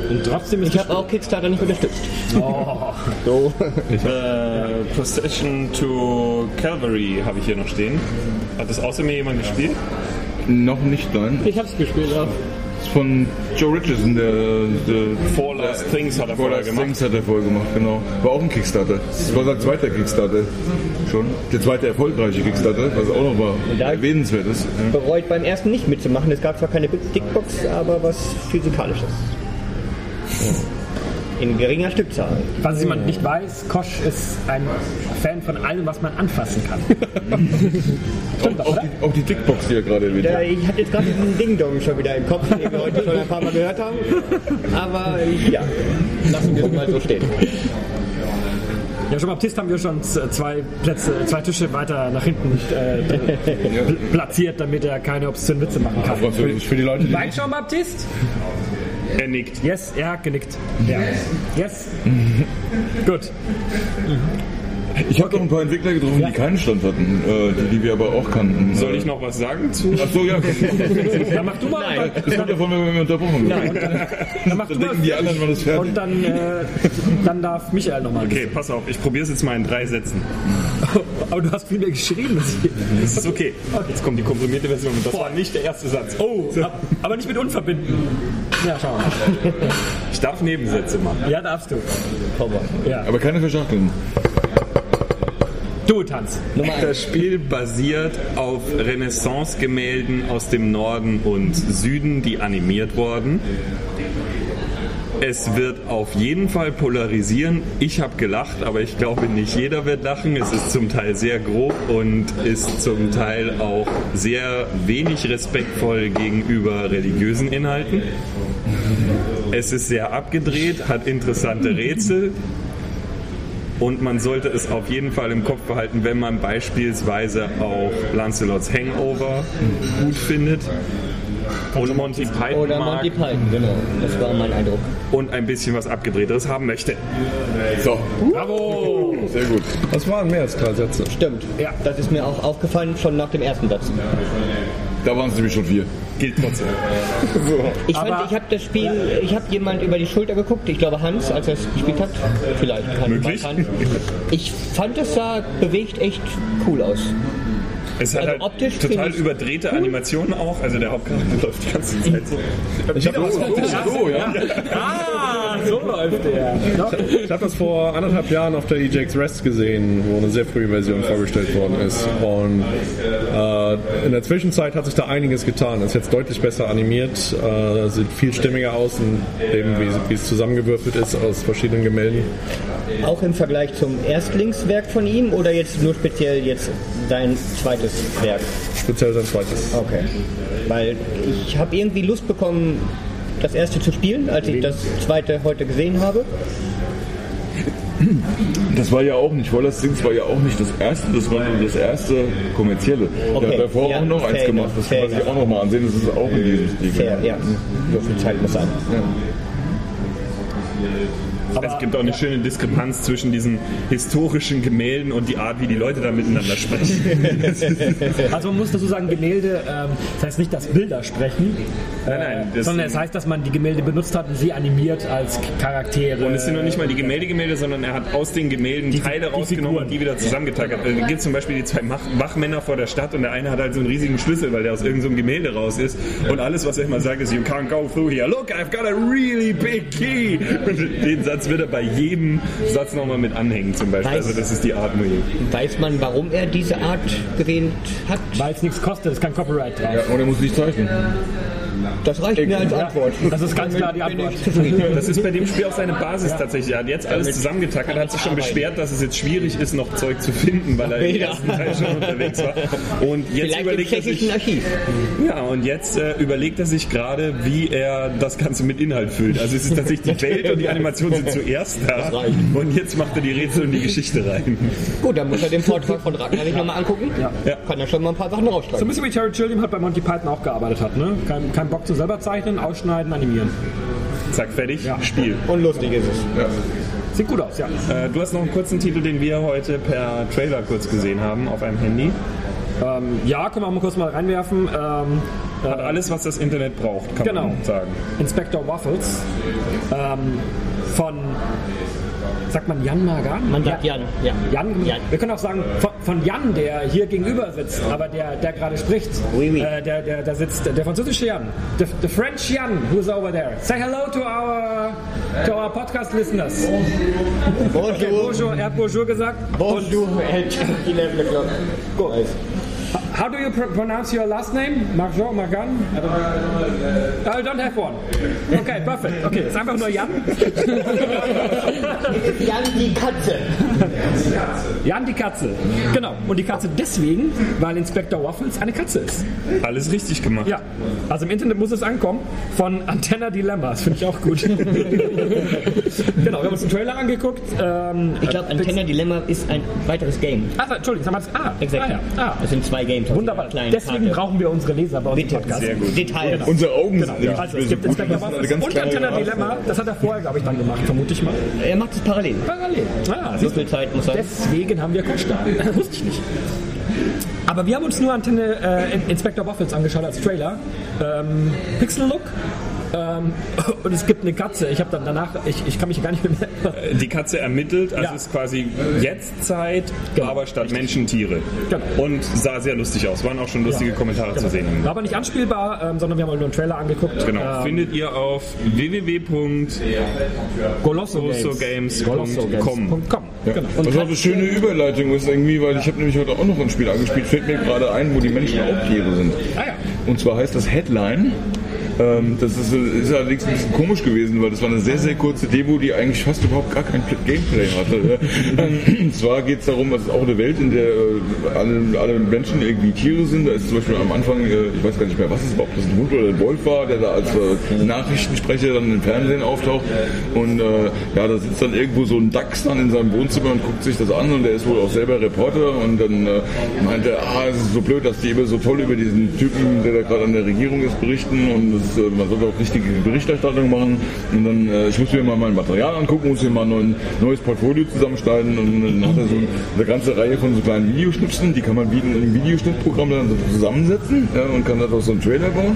Und trotzdem ist Ich habe auch Kickstarter nicht unterstützt. Oh. <laughs> So. Äh, Procession to Calvary habe ich hier noch stehen. Hat das außer mir jemand gespielt? Noch nicht, nein. Ich habe es gespielt auch. Das ist von Joe Richardson, der, der Four Last Things hat er vorher gemacht. Things hat er vorher gemacht, genau. War auch ein Kickstarter. Das war sein zweiter Kickstarter. Schon. Der zweite erfolgreiche Kickstarter, was auch noch mal da- erwähnenswert ist. Ja. Bereut beim ersten nicht mitzumachen. Es gab zwar keine Dickbox, aber was Physikalisches. In geringer Stückzahl. Falls jemand nicht weiß, Kosch ist ein Fan von allem, was man anfassen kann. <laughs> Stimmt Auch oder? die, auch die Dickbox, die er gerade hat. ich hatte jetzt gerade diesen Ding-Dong schon wieder im Kopf, den wir heute schon ein paar Mal gehört haben. Aber ja, lassen wir es mal so stehen. Ja, schon Baptist haben wir schon zwei Plätze, zwei Tische weiter nach hinten äh, pl- platziert, damit er keine obszönen Witze machen kann. Französisch. Für die Leute, die Wein schon, Baptist? Er nickt. Yes, er hat genickt. Ja. Yes. Gut. Ich habe noch ein paar Entwickler getroffen, die keinen Stand hatten, äh, die, die wir aber auch kannten. Soll ich noch was sagen zu? Achso, ja. Dann <laughs> mach du mal. Nein. Das kommt davon, wenn wir unterbrochen werden. <laughs> Dann mach du Dann mal. denken die anderen, man ist fertig. Und dann, äh, dann darf Michael nochmal. Okay, pass auf, ich probiere es jetzt mal in drei Sätzen. <laughs> Aber du hast viel mehr geschrieben. als ich. Das ist okay. Jetzt kommt die komprimierte Version. Das war nicht der erste Satz. Oh, ab- aber nicht mit unverbinden. Ja, schauen wir mal. Ich darf Nebensätze machen. Ja, darfst du. Ja. Aber keine verschachteln. Du, Tanz. Das Spiel basiert auf Renaissance-Gemälden aus dem Norden und Süden, die animiert wurden. Es wird auf jeden Fall polarisieren. Ich habe gelacht, aber ich glaube nicht jeder wird lachen. Es ist zum Teil sehr grob und ist zum Teil auch sehr wenig respektvoll gegenüber religiösen Inhalten. Es ist sehr abgedreht, hat interessante Rätsel. Und man sollte es auf jeden Fall im Kopf behalten, wenn man beispielsweise auch Lancelots Hangover gut findet und Monty Python Oder mag Monty Python, genau. Das war mein Eindruck. und ein bisschen was Abgedrehteres haben möchte. So, Bravo. sehr gut. Das waren mehr als drei Sätze. Stimmt. Ja. Das ist mir auch aufgefallen, schon nach dem ersten Satz. Da waren es nämlich schon vier. Gilt trotzdem. <laughs> Ich fand, Aber- ich habe das Spiel, ich habe jemand über die Schulter geguckt, ich glaube Hans, als er es gespielt hat. Vielleicht. Kann Möglich. Hans. Ich fand, es sah bewegt echt cool aus. Es hat Also halt optisch total überdrehte Animationen auch. Also der Hauptcharakter <laughs> läuft die ganze Zeit so. Ich habe das, So, ja. Ah, so läuft der. Ich hab das vor anderthalb Jahren auf der EJX Rest gesehen, wo eine sehr frühe Version vorgestellt worden ist. Und äh, in der Zwischenzeit hat sich da einiges getan. Ist jetzt deutlich besser animiert, äh, sieht viel stimmiger aus und eben wie, wie es zusammengewürfelt ist aus verschiedenen Gemälden. Auch im Vergleich zum Erstlingswerk von ihm oder jetzt nur speziell jetzt sein zweites Werk? Speziell sein zweites. Okay. Weil ich habe irgendwie Lust bekommen, das erste zu spielen, als ich das zweite heute gesehen habe. Das war ja auch nicht, Wallace Dings war ja auch nicht das erste, das war nur das erste kommerzielle. Okay. Der hat davor Ja, auch noch eins gemacht, das kann man sich auch noch mal ansehen, das ist auch in diesem Stil. Fair, ja. So viel Zeit muss sein. Es gibt auch eine schöne Diskrepanz zwischen diesen historischen Gemälden und die Art, wie die Leute da miteinander sprechen. <laughs> Also man muss dazu sagen, Gemälde, ähm, das heißt nicht, dass Bilder sprechen, Nein, nein, das- sondern es heißt, dass man die Gemälde benutzt hat und sie animiert als Charaktere. Und es sind noch nicht mal die Gemälde-Gemälde, sondern er hat aus den Gemälden Teile die rausgenommen Figuren. und die wieder zusammengetackert. Da gibt es zum Beispiel die zwei Wachmänner vor der Stadt und der eine hat halt so einen riesigen Schlüssel, weil der aus irgendeinem Gemälde raus ist. Und alles, was er immer sagt, ist, you can't go through here. Look, I've got a really big key. <laughs> Und den Satz wird er bei jedem Satz nochmal mit anhängen zum Beispiel. Weiß- Also das ist die Art Musik. Weiß man, warum er diese Art gewählt hat? Weil es nichts kostet, ist kein Copyright drauf. Ja, und er muss nicht zeichnen. Das reicht mir als Antwort. Das ist ganz klar die Antwort. Das ist bei dem Spiel auch seine Basis tatsächlich. Er hat jetzt alles zusammengetackert, hat sich schon beschwert, dass es jetzt schwierig ist, noch Zeug zu finden, weil er im ersten Teil schon unterwegs war. Und jetzt Vielleicht überlegt er sich, Archiv. ja, und jetzt äh, überlegt er sich gerade, wie er das Ganze mit Inhalt füllt. Also es ist tatsächlich die Welt und die Animation sind zuerst da. Und jetzt macht er die Rätsel und die Geschichte rein. Gut, dann muss er den Vortrag von Ragnar sich nochmal angucken. Ja. Ja. Kann er schon mal ein paar Sachen So ein rausschreiben. bisschen wie Terry Gilliam hat bei Monty Python auch gearbeitet hat, ne? Kein, kein Bock zu selber zeichnen, ausschneiden, animieren. Zack, fertig, Spiel. Und lustig ist es. Sieht gut aus, ja. Äh, du hast noch einen kurzen Titel, den wir heute per Trailer kurz gesehen haben auf einem Handy. Ähm, ja, können wir mal kurz mal reinwerfen. Ähm, Hat alles, was das Internet braucht, kann Genau. man sagen. Inspector Waffles ähm, von, sagt man Jan Magan? Man sagt Jan, ja. Jan, Jan. wir können auch sagen von, von Jan, der hier gegenüber sitzt, aber der, der gerade spricht. Oui, oui. Äh, der, der, der sitzt, der französische Jan, the, the French Jan, who's over there. Say hello to our, to our podcast listeners. Okay, Bonjour. bonjour, er hat bonjour gesagt. Bonjour, at 11 o'clock. Gut. How do you pr pronounce your last name? Marjon, Margan? I don't, I don't have one. Okay, perfect. Okay, ist einfach nur Jan. Jan die Katze. Jan die Katze. Genau. Und die Katze deswegen, weil Inspector Waffles eine Katze ist. Alles richtig gemacht. Ja. Also im Internet muss es ankommen von Antenna Dilemmas. Finde ich auch gut. <laughs> genau, wir haben uns den Trailer angeguckt. Ähm, Ich glaube, Antenna Dilemma ist ein weiteres Game. Ach, Entschuldigung, das haben wir das. Ah, Exakt. ah, ja. ah. Das sind zwei Games. Wunderbar. Kleine Deswegen Karte. brauchen wir unsere Leser bei uns. Podcast. Sehr gut. Details. Unsere Augen sind nämlich Also, es gibt so. Inspector ganz und Antenna. Dilemma. Das hat er vorher, glaube ich, dann gemacht, vermute ich mal. Er macht es parallel. Parallel. Ah, So viel Zeit muss sein. Deswegen haben wir Kuschda. <laughs> Wusste ich nicht. Aber wir haben uns nur Antenne äh, Inspector Waffles angeschaut als Trailer. Ähm, Pixel Look. Ähm, <laughs> und es gibt eine Katze. Ich habe dann danach, ich, ich kann mich gar nicht mehr. Die Katze ermittelt, also Ja. ist quasi Jetztzeit, Genau. aber statt Menschen Tiere. Genau. Und sah sehr lustig aus. Waren auch schon lustige Kommentare zu sehen. War aber nicht anspielbar, ähm, sondern wir haben halt nur einen Trailer angeguckt. Genau. Ähm, Findet ihr auf www.golossogames.com. Golossogames.com. Genau. Und Das war eine schöne Überleitung ist irgendwie, weil ich habe nämlich heute auch noch ein Spiel angespielt, fällt mir gerade ein, wo die Menschen auch Tiere sind. Ah ja. Und zwar heißt das Headline. Ähm, das ist, ist allerdings ein bisschen komisch gewesen, weil das war eine sehr, sehr kurze Demo, die eigentlich fast überhaupt gar kein Gameplay hatte. Ähm, Und zwar geht es darum, es ist auch eine Welt, in der äh, alle, alle Menschen irgendwie Tiere sind. Da ist zum Beispiel am Anfang, äh, ich weiß gar nicht mehr, was es war, ob das ein Hund oder ein Wolf war, der da als äh, Nachrichtensprecher dann im Fernsehen auftaucht. Und ja, da sitzt dann irgendwo so ein Dachs dann in seinem Wohnzimmer und guckt sich das an und der ist wohl auch selber Reporter und dann meint er, ah, es ist so blöd, dass die immer so toll über diesen Typen, der da gerade an der Regierung ist, berichten und das, äh, man sollte auch richtige Berichterstattung machen und dann, äh, ich muss mir mal mein Material angucken, muss mir mal ein neues Portfolio zusammenschneiden und dann hat er so eine ganze Reihe von so kleinen Videoschnipseln, die kann man wie in einem Videoschnittprogramm dann so zusammensetzen ja, und kann daraus so einen Trailer bauen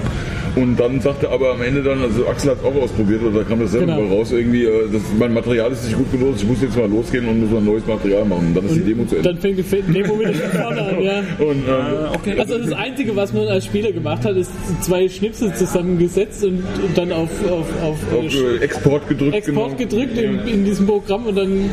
und dann sagt er aber am Ende dann, also Axel hat es auch ausprobiert oder da kam das selber Genau. mal raus, irgendwie, äh, das, mein Material ist nicht gut genug, ich muss jetzt mal losgehen und muss mal neues Material machen und dann ist die Demo zu Ende. Dann fängt die Demo wieder von vorne an, ja. <laughs> Und, äh, Also das Einzige, was man als Spieler gemacht hat, ist zwei Schnipsel zusammengesetzt und, und dann auf, auf, auf, auf äh, Export gedrückt, Export genau. gedrückt in, in diesem Programm und dann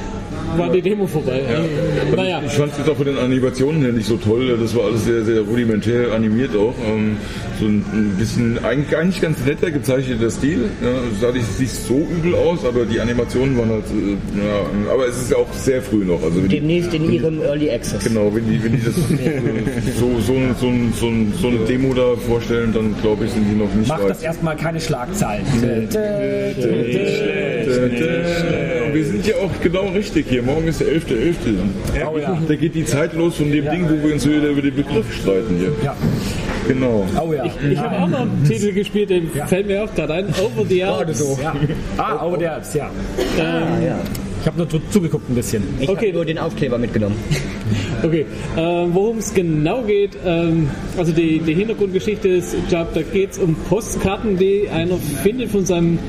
war die Demo vorbei. Also, naja, Ich fand es jetzt auch von den Animationen her nicht so toll. Das war alles sehr, sehr rudimentär animiert auch. Ähm, so ein bisschen, eigentlich, eigentlich ganz netter gezeichneter Stil. Ja, es sah nicht, so übel aus, aber die Animationen waren halt, äh, ja, aber es ist ja auch sehr früh noch. Also die, Demnächst in ihrem Early Access. genau, wenn die, wenn die das so, so, so, so, so, so eine Demo da vorstellen, dann glaube ich, sind die noch nicht Macht weit. das erstmal keine Schlagzeilen. Und wir sind ja auch genau richtig hier. Morgen ist der 11.11. Oh ja. Da geht die Zeit los von dem Ding, wo wir uns wieder über den Begriff streiten hier. Ja. Genau. Oh ja. ich habe auch noch einen Titel gespielt, den fällt mir auch gerade ein. Over the Alps. ja. Ah, oh, der ist, ja. Ah, ja. Ich habe nur zu- zugeguckt ein bisschen. Ich Okay. habe nur den Aufkleber mitgenommen. <laughs> Okay, ähm, worum es genau geht, ähm, also die, die Hintergrundgeschichte ist, ich glaube, da geht es um Postkarten, die einer findet von seinem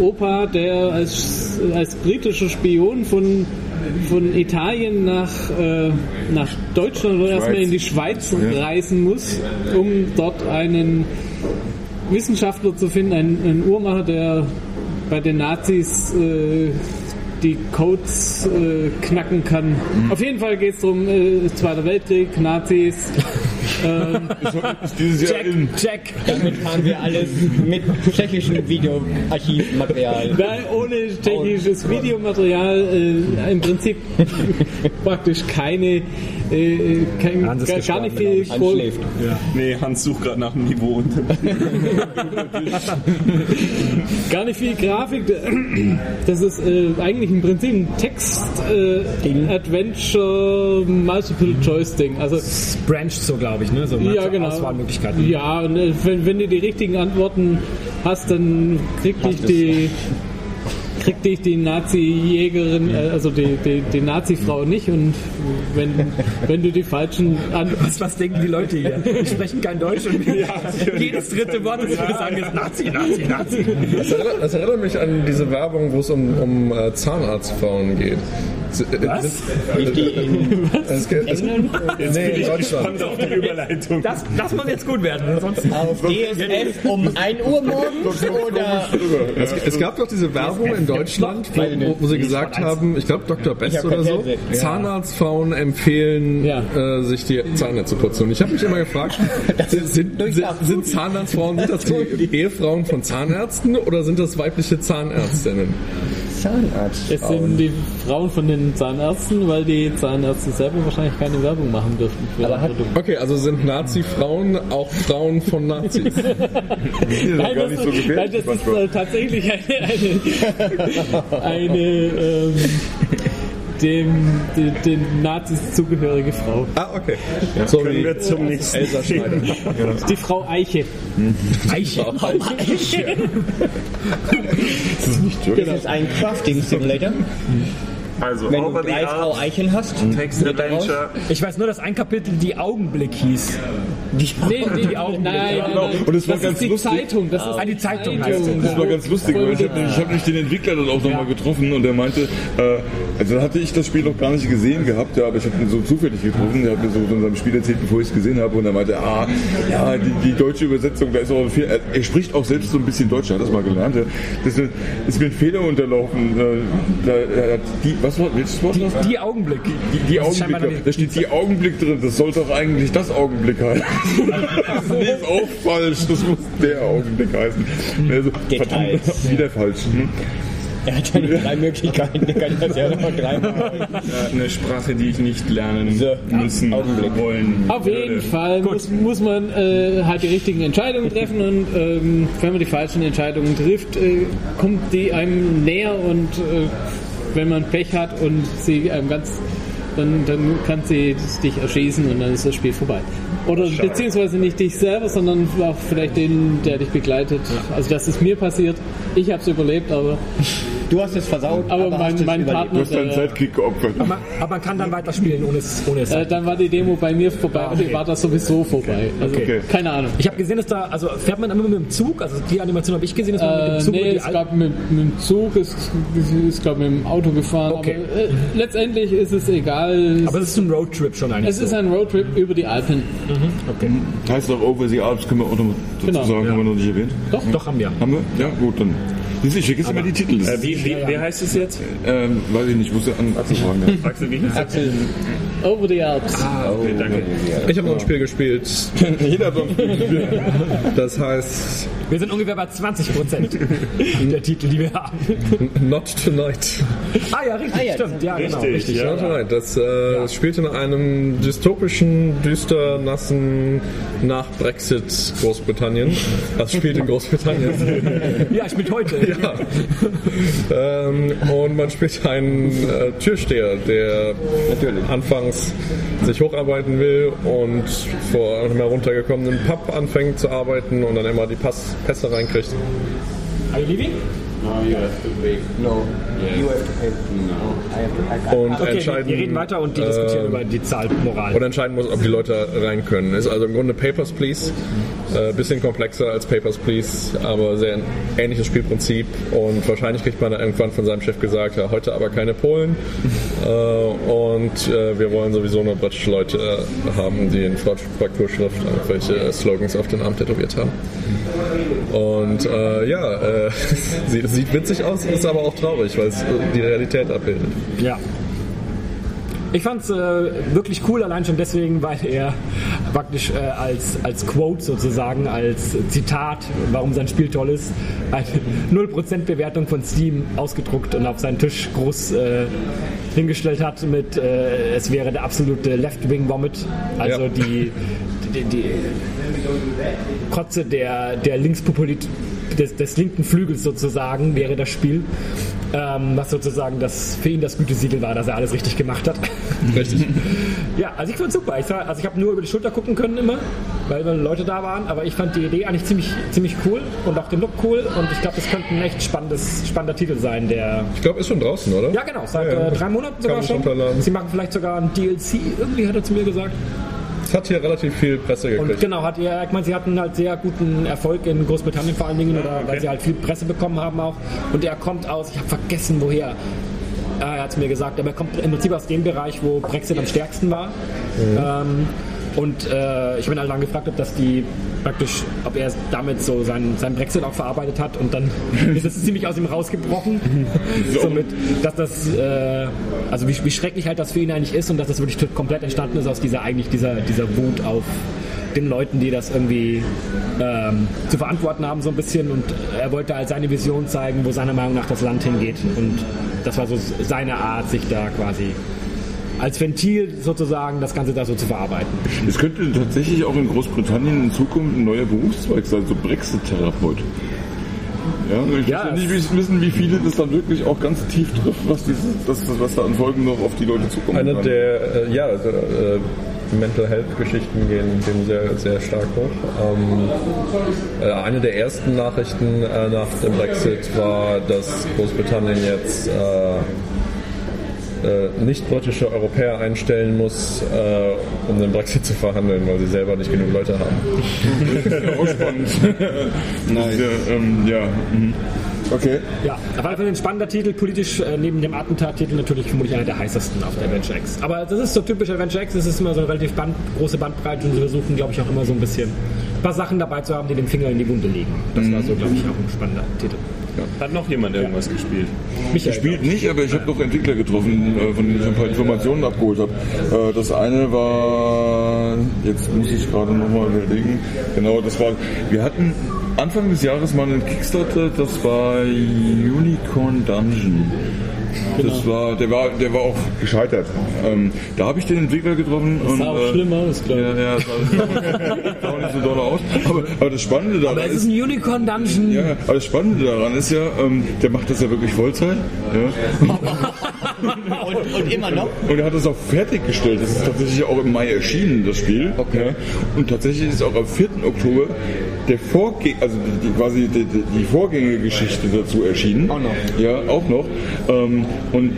Opa, der als, als britischer Spion von, von Italien nach, äh, nach Deutschland oder erstmal in die Schweiz reisen muss, um dort einen Wissenschaftler zu finden, einen, einen Uhrmacher, der bei den Nazis äh, die Codes äh, knacken kann. Auf jeden Fall geht es darum, äh, Zweiter Weltkrieg, Nazis. <laughs> Jahr in. Jack. Damit haben wir alles mit tschechischem Videoarchivmaterial. Nein, ohne technisches Videomaterial, äh, im Prinzip praktisch keine, äh, kein, Hans ist gar, gar nicht viel Hans schläft. Nee, Hans sucht gerade nach einem Niveau unter. gar nicht viel Grafik. <clears throat> Das ist äh, eigentlich im Prinzip ein Text-Adventure Multiple-Choice-Ding. Also Branch so, glaube ich, ne? So ja, genau. Auswahlmöglichkeiten. Ja, und äh, wenn, wenn du die richtigen Antworten hast, dann kriegt dich die kriegt dich die Nazi-Jägerin, äh, also die, die, die Nazi-Frau nicht und wenn, wenn du die falschen an Was, was denken die Leute hier? Die sprechen kein Deutsch und <laughs> jedes dritte Wort, das wir sagen, ist Nazi, Nazi, Nazi. Das erinnert, das erinnert mich an diese Werbung, wo es um, um äh, Zahnarztfrauen geht. Äh, Was? es, <laughs> nee, in Deutschland. auf die Überleitung. Das, das muss jetzt gut werden. Sonst Auf DSF um 1 Uhr morgens oder Es, es gab doch diese Werbung in Deutschland, wo, wo, wo sie gesagt haben, ich glaube Dr. Best oder so. Zahnarztfrauen empfehlen, Ja. äh, sich die Zähne zu putzen. Und ich habe mich immer gefragt, <laughs> sind, sind, sind, sind Zahnarztfrauen, sind das die Ehefrauen von Zahnärzten oder sind das weibliche Zahnärztinnen? Zahnarzt. es sind die Frauen von den Zahnärzten, weil die Zahnärzte selber wahrscheinlich keine Werbung machen dürfen. Für Aber hat-. Okay, also sind Nazi-Frauen auch Frauen von Nazis. <laughs> Das ist Nein, gar das, nicht so nein, das ist äh, tatsächlich eine, eine, <laughs> eine ähm, <laughs> dem, de, den Nazis zugehörige Frau. ah, okay. So Können wir zum nächsten Elsa Schneider. Die Frau Eiche. Eiche. Das ist ein Crafting Simulator. Also, Wenn du drei Frau Eichen hast, Text Adventure. Ich weiß nur, dass ein Kapitel die Augenblick hieß. Die, Nee, nee, die Augen. Nein, nein, nein. Und es war das ganz ist die lustig. Zeitung. Das ist Ah, die Zeitung heißt es. Das war ganz lustig, weil ich habe ich hab nämlich den Entwickler dann auch nochmal getroffen und der meinte, äh, also hatte ich das Spiel noch gar nicht gesehen gehabt, ja, aber ich habe ihn so zufällig getroffen, der hat mir so von seinem Spiel erzählt, bevor ich es gesehen habe und er meinte, ah, ja, die, die deutsche Übersetzung, da ist auch ein Fehler. Er, er spricht auch selbst so ein bisschen Deutsch, er hat das mal gelernt. ja. Das ist, ist mir ein Fehler unterlaufen. äh, Da, die, was war, welches Wort das? Die Augenblick. Die, die Augenblicke, noch da steht die Augenblick drin, das sollte doch eigentlich das Augenblick heißen. Nee, ist auch falsch, das muss der Augenblick heißen. Also, verdammt, Details. <laughs> wieder falsch. Hm? er hat ja nicht drei Möglichkeiten, der kann das ja noch dreimal. Eine Sprache, die ich nicht lernen So, müssen, Augenblick. wollen. Auf jeden Fall muss, muss man äh, halt die richtigen Entscheidungen treffen und ähm, wenn man die falschen Entscheidungen trifft, äh, kommt die einem näher und äh, wenn man Pech hat und sie einem ganz, dann, dann kann sie dich erschießen und dann ist das Spiel vorbei. Oder beziehungsweise nicht dich selber, sondern auch vielleicht den, der dich begleitet. Also das ist mir passiert. Ich habe es überlebt, aber, Du hast es versaut, aber, hast mein, mein. Partner, Du hast deinen Sidekick geopfert. Aber, aber man kann dann weiterspielen ohne es. Ohne es. äh, dann war die Demo bei mir vorbei Ah, und okay. war das sowieso vorbei. Also Okay. keine Ahnung. ich habe gesehen, dass da, also fährt man immer mit dem Zug, also die Animation habe ich gesehen, dass man mit Äh, dem Zug nee, über die es Alpen- gab mit, mit dem Zug, es es ist, glaube mit dem Auto gefahren. Okay. Aber äh, letztendlich ist es egal. Aber es ist ein Roadtrip schon eigentlich. es ist ein Roadtrip über die Alpen. Heißt auch Over the Alps, können wir auch noch dazu Genau, sagen, ja. haben wir noch nicht erwähnt. Doch, doch haben wir. Haben wir? Ja, gut, dann. Du, Ich vergesse immer die Titel. Das Äh, wie, wie, wie heißt es jetzt? ähm, weiß ich nicht, ich muss ja an Axel fragen. Ja. Axel, wie heißt? Axel, over the Alps. Okay, danke. Ich habe noch ein Spiel gespielt. <laughs> Jeder hat so ein Spiel gespielt. Das heißt Wir sind ungefähr bei 20 Prozent <laughs> der Titel, die wir haben. Not Tonight. Ah ja, richtig, Ah, ja, stimmt. Ja, genau. Richtig, Richtig. ja. Not Tonight. Das äh, spielt in einem dystopischen, düster, nassen nach Brexit Großbritannien. Das spielt in Großbritannien. <laughs> Ja, spielt heute. Ja. <laughs> ähm, und man spielt einen äh, Türsteher, der anfangs sich hocharbeiten will und vor einem heruntergekommenen Pub anfängt zu arbeiten und dann immer die Pass Pässe reinkriegt. Are you leaving? No, you have to pay. I have to, I, Und Okay, entscheiden, wir reden weiter und die diskutieren über die Zahlmoral. und entscheiden muss, ob die Leute rein können. Ist also im Grunde Papers, Please. Äh, bisschen komplexer als Papers, Please, aber sehr ähnliches Spielprinzip. Und wahrscheinlich kriegt man dann irgendwann von seinem Chef gesagt, ja, heute aber keine Polen. <laughs> äh, und äh, wir wollen sowieso nur britische Leute äh, haben, die in Frakturschrift irgendwelche Slogans auf den Arm tätowiert haben. Und äh, ja, äh, <laughs> sieht, sieht witzig aus, ist aber auch traurig, weil es äh, die Realität abbildet. Ja. Ich fand es äh, wirklich cool, allein schon deswegen, weil er praktisch äh, als, als Quote sozusagen, als Zitat, warum sein Spiel toll ist, eine <laughs> 0% Bewertung von Steam ausgedruckt und auf seinen Tisch groß äh, hingestellt hat mit, äh, es wäre der absolute Left-Wing-Vomit. Also Ja. die, die, die Kotze der, der Linkspopulit des, des linken Flügels sozusagen wäre das Spiel. Ähm, was sozusagen das, für ihn das Gütesiegel war, dass er alles richtig gemacht hat. Richtig. <laughs> ja, also ich fand super. Ich, war- also ich habe nur über die Schulter gucken können immer, weil Leute da waren. Aber ich fand die Idee eigentlich ziemlich, ziemlich cool und auch den Look cool. Und ich glaube, das könnte ein echt spannendes, spannender Titel sein, der Ich glaube, ist schon draußen, oder? ja, genau, seit Ja, ja. äh, drei Monaten sogar schon. Sie machen vielleicht sogar ein DLC, irgendwie hat er zu mir gesagt. Es hat hier relativ viel Presse Und gekriegt. genau, hat ihr, ich meine, sie hatten halt sehr guten Erfolg in Großbritannien vor allen Dingen, oder weil sie halt viel Presse bekommen haben auch. Und er kommt aus, ich habe vergessen woher. Ah, er hat es mir gesagt, aber er kommt im Prinzip aus dem Bereich, wo Brexit am stärksten war. Ähm, und äh, ich ihn halt dann gefragt, ob das die praktisch, ob er damit so seinen, seinen Brexit auch verarbeitet hat und dann <laughs> ist es ziemlich aus ihm rausgebrochen. <laughs> Somit, dass das, äh, also wie, wie schrecklich halt das für ihn eigentlich ist und dass das wirklich komplett entstanden ist aus dieser eigentlich dieser, dieser Wut auf den Leuten, die das irgendwie ähm, zu verantworten haben, so ein bisschen. Und er wollte halt seine Vision zeigen, wo seiner Meinung nach das Land hingeht. Und das war so seine Art, sich da quasi als Ventil sozusagen das Ganze da so zu verarbeiten. Es könnte tatsächlich auch in Großbritannien in Zukunft ein neuer Berufszweig sein, so Brexit-Therapeut. Ja, ich Ja, möchte nicht wissen, wie viele das dann wirklich auch ganz tief trifft, was, dieses, das, was da an Folgen noch auf die Leute zukommt. Eine der, äh, ja, also, äh, Mental Health Geschichten gehen, gehen sehr, sehr stark hoch. Ähm, äh, eine der ersten Nachrichten äh, nach dem Brexit war, dass Großbritannien jetzt äh, äh, nicht britische Europäer einstellen muss, äh, um den Brexit zu verhandeln, weil sie selber nicht genug Leute haben. <laughs> auch spannend. <laughs> nice. Ja, ähm, ja. Mhm. Okay. Ja, auf jeden Fall ein spannender Titel, politisch äh, neben dem Attentat-Titel natürlich vermutlich einer der heißesten auf der Adventure X. Aber das ist so typisch Adventure X, es ist immer so eine relativ band, große Bandbreite und sie versuchen, glaube ich, auch immer so ein bisschen ein paar Sachen dabei zu haben, die den Finger in die Wunde legen. Das war so, glaube ich, auch ein spannender Titel. Hat noch jemand irgendwas gespielt? Michael Gespielt nicht, aber ich habe noch Entwickler getroffen, äh, von denen ich ein paar Informationen abgeholt habe. Äh, Das eine war, jetzt muss ich gerade nochmal überlegen, genau, das war, wir hatten Anfang des Jahres mal einen Kickstarter, das war Unicorn Dungeon. Das war, der war, der war auch gescheitert. Ähm, da habe ich den Entwickler getroffen. Das und, sah auch äh, schlimm aus, glaube Ja, ich. ja, das sah, sah auch nicht so <laughs> doll aus. Aber, aber das Spannende daran Aber es ist, ein Unicorn-Dungeon. ja, aber das Spannende daran ist ja, ähm, der macht das ja wirklich Vollzeit. Ja. <laughs> Und, und immer noch? Und er hat das auch fertiggestellt. Das ist tatsächlich auch im Mai erschienen, das Spiel. Okay. Und tatsächlich ist auch am 4. Oktober der Vorgäng, also die, die, quasi die, die Vorgängergeschichte dazu erschienen. Auch noch. Ja, auch noch. Ähm, und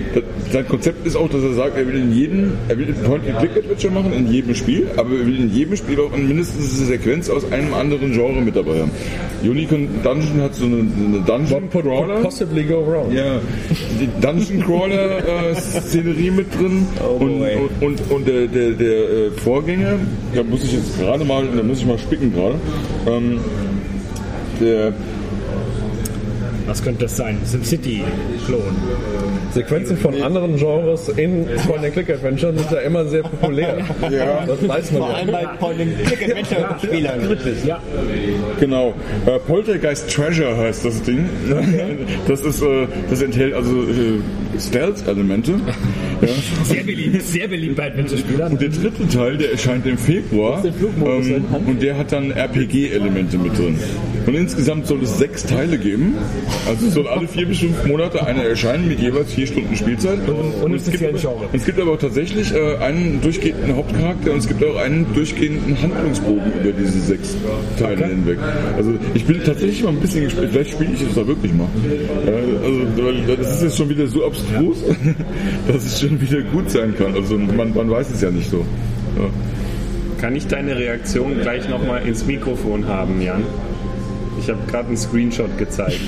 sein Konzept ist auch, dass er sagt, er will in jedem, er will einen Point-and-Click-Adventure machen, in jedem Spiel, aber er will in jedem Spiel auch mindestens eine Sequenz aus einem anderen Genre mit dabei haben. Unicorn Dungeon hat so eine, eine Dungeon Crawler. Possibly go wrong. Ja, die Dungeon Crawler <laughs> äh, Szenerie mit drin und, boy. und, und, und der, der, der äh, Vorgänger, da muss ich jetzt gerade mal, da muss ich mal spicken gerade. Ähm, der Was könnte das sein? SimCity-Klon. Sequenzen von anderen Genres in Point-and-Click-Adventure sind ja immer sehr populär. <laughs> Ja. Das weiß man Vor ja. allem bei Point-and-Click-Adventure-Spielern. Genau. Genau. Äh, Poltergeist Treasure heißt das Ding. <laughs> Das ist, äh, das enthält also äh, Stealth-Elemente. Ja. Sehr beliebt, sehr beliebt bei Adventure-Spielern. Und der dritte Teil, der erscheint im Februar. Ähm, und der hat dann RPG-Elemente mit drin. Und insgesamt soll es sechs Teile geben. Also es soll alle vier bis fünf Monate einer erscheinen mit jeweils vier Stunden Spielzeit. und es, gibt, es gibt aber auch tatsächlich äh, einen durchgehenden Hauptcharakter und es gibt auch einen durchgehenden Handlungsbogen über diese sechs Teile hinweg. Also ich bin tatsächlich mal ein bisschen gespannt. Vielleicht spiele ich das da wirklich mal. Äh, also weil das ist jetzt schon wieder so abstrus, <laughs> dass es schon wieder gut sein kann. Also man, man weiß es ja nicht so. Ja. Kann ich deine Reaktion gleich nochmal ins Mikrofon haben, Jan? Ich habe gerade einen Screenshot gezeigt.